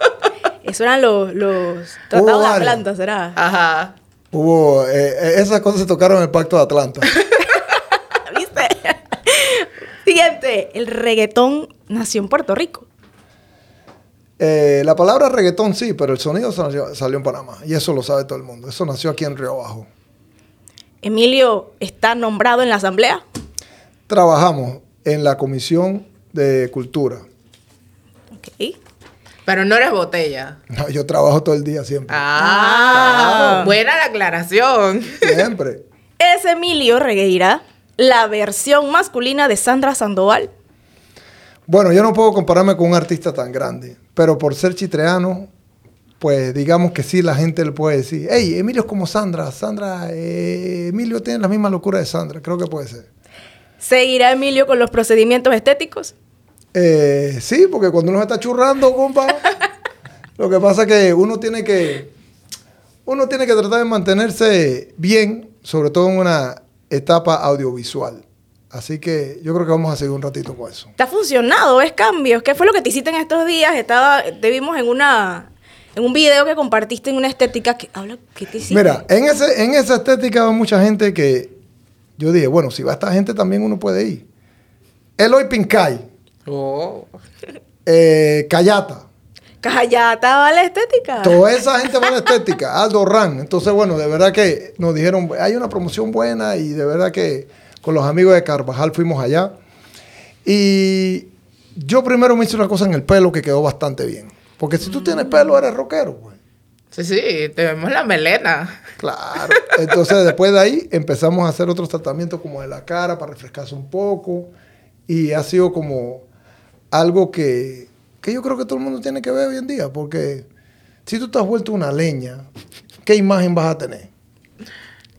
(laughs) Eso eran los, los tratados de varias. Atlanta, ¿será? Ajá. Hubo. eh, eh, esas cosas se tocaron en el Pacto de Atlanta. (laughs) ¿Viste? Siguiente, el reggaetón nació en Puerto Rico. Eh, la palabra reggaetón sí, pero el sonido salió, salió en Panamá. Y eso lo sabe todo el mundo. Eso nació aquí en Río Abajo. Emilio está nombrado en la asamblea. Trabajamos en la Comisión de Cultura. Ok. Pero no eres botella. No, yo trabajo todo el día siempre. Ah, buena la aclaración. Siempre. (laughs) Es Emilio Regueira, la versión masculina de Sandra Sandoval. Bueno, yo no puedo compararme con un artista tan grande, pero por ser chitreano, pues digamos que sí, la gente le puede decir, hey, Emilio es como Sandra, Sandra, eh, Emilio tiene la misma locura de Sandra, creo que puede ser. ¿Seguirá Emilio con los procedimientos estéticos? Eh, sí, porque cuando uno se está churrando, compa, lo que pasa es que uno tiene que, uno tiene que tratar de mantenerse bien, sobre todo en una etapa audiovisual. Así que yo creo que vamos a seguir un ratito con eso. ¿Te ha funcionado? ¿Ves cambios? ¿Qué fue lo que te hiciste en estos días? Estaba, te vimos en una en un video que compartiste en una estética que habla ¿qué te hiciste? Mira, en ese en esa estética va mucha gente que yo dije, bueno, si va esta gente también uno puede ir. Eloy Pincay, Oh. eh, Cayata, Callata va la estética. Toda esa gente va a la (laughs) estética, Aldo Ran. Entonces, bueno, de verdad que nos dijeron, hay una promoción buena y de verdad que con los amigos de Carvajal fuimos allá. Y yo primero me hice una cosa en el pelo que quedó bastante bien. Porque si tú tienes pelo, eres rockero, pues. Sí, sí, te vemos la melena. Claro. Entonces, después de ahí empezamos a hacer otros tratamientos como de la cara para refrescarse un poco. Y ha sido como algo que, que yo creo que todo el mundo tiene que ver hoy en día. Porque si tú te has vuelto una leña, ¿qué imagen vas a tener?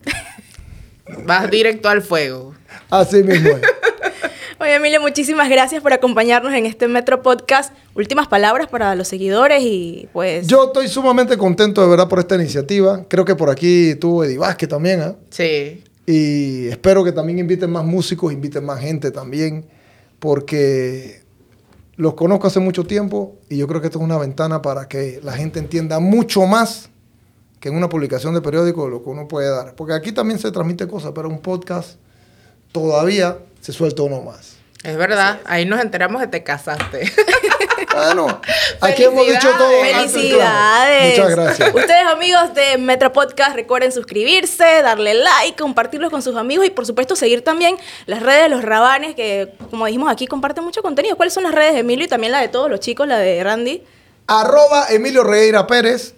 (laughs) Vas directo al fuego. Así mismo es. (laughs) Oye, Emilio, muchísimas gracias por acompañarnos en este Metro Podcast. Últimas palabras para los seguidores y pues... Yo estoy sumamente contento de verdad por esta iniciativa. Creo que por aquí tuvo Eddie Vázquez también, ¿ah? Sí. Y espero que también inviten más músicos, inviten más gente también, porque los conozco hace mucho tiempo y yo creo que esto es una ventana para que la gente entienda mucho más que en una publicación de periódico lo que uno puede dar. Porque aquí también se transmite cosas, pero un podcast todavía se suelta uno más. Es verdad, ahí nos enteramos que te casaste. (laughs) Bueno, aquí hemos dicho todo. Felicidades. Felicidades. Muchas gracias. Ustedes, amigos de Metro Podcast, recuerden suscribirse, darle like, compartirlos con sus amigos y, por supuesto, seguir también las redes de los Rabanes, que, como dijimos aquí, comparten mucho contenido. ¿Cuáles son las redes de Emilio y también la de todos los chicos, la de Randy? Arroba Emilio Regueira Pérez,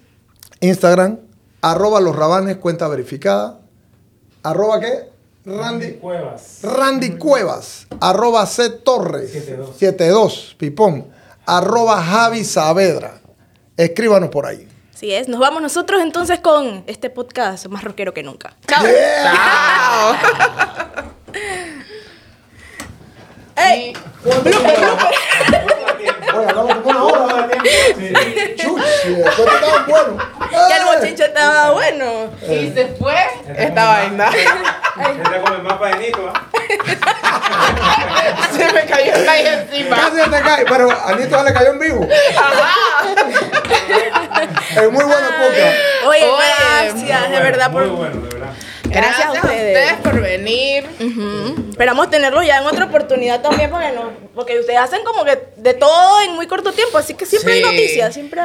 Instagram. Arroba Los Rabanes, cuenta verificada. Arroba qué? Randy. Cuevas. Randy Cuevas. Arroba C Torres. 72. 72, Pipón. Arroba Javi Saavedra. Escríbanos por ahí. Así es. Nos vamos nosotros entonces con este podcast más rockero que nunca. Chao. Yeah. Chao. ¡Ey! (laughs) Oye, hablamos como una hora. Chuchi, esto está bueno. Que el bochinche estaba bueno. Y se fue esta vaina. Está con el mapa de Nito, ¿ah? Se me cayó el aire encima. Casi se te cae, pero a Nito le cayó en vivo. Es muy buena podcast. Oye, Oye, gracias, de verdad, bueno, por... Muy bueno, de verdad. Gracias a ustedes. por venir. Esperamos tenerlo ya en otra oportunidad también, porque, no, porque ustedes hacen como que de todo en muy corto tiempo, así que siempre hay noticias, siempre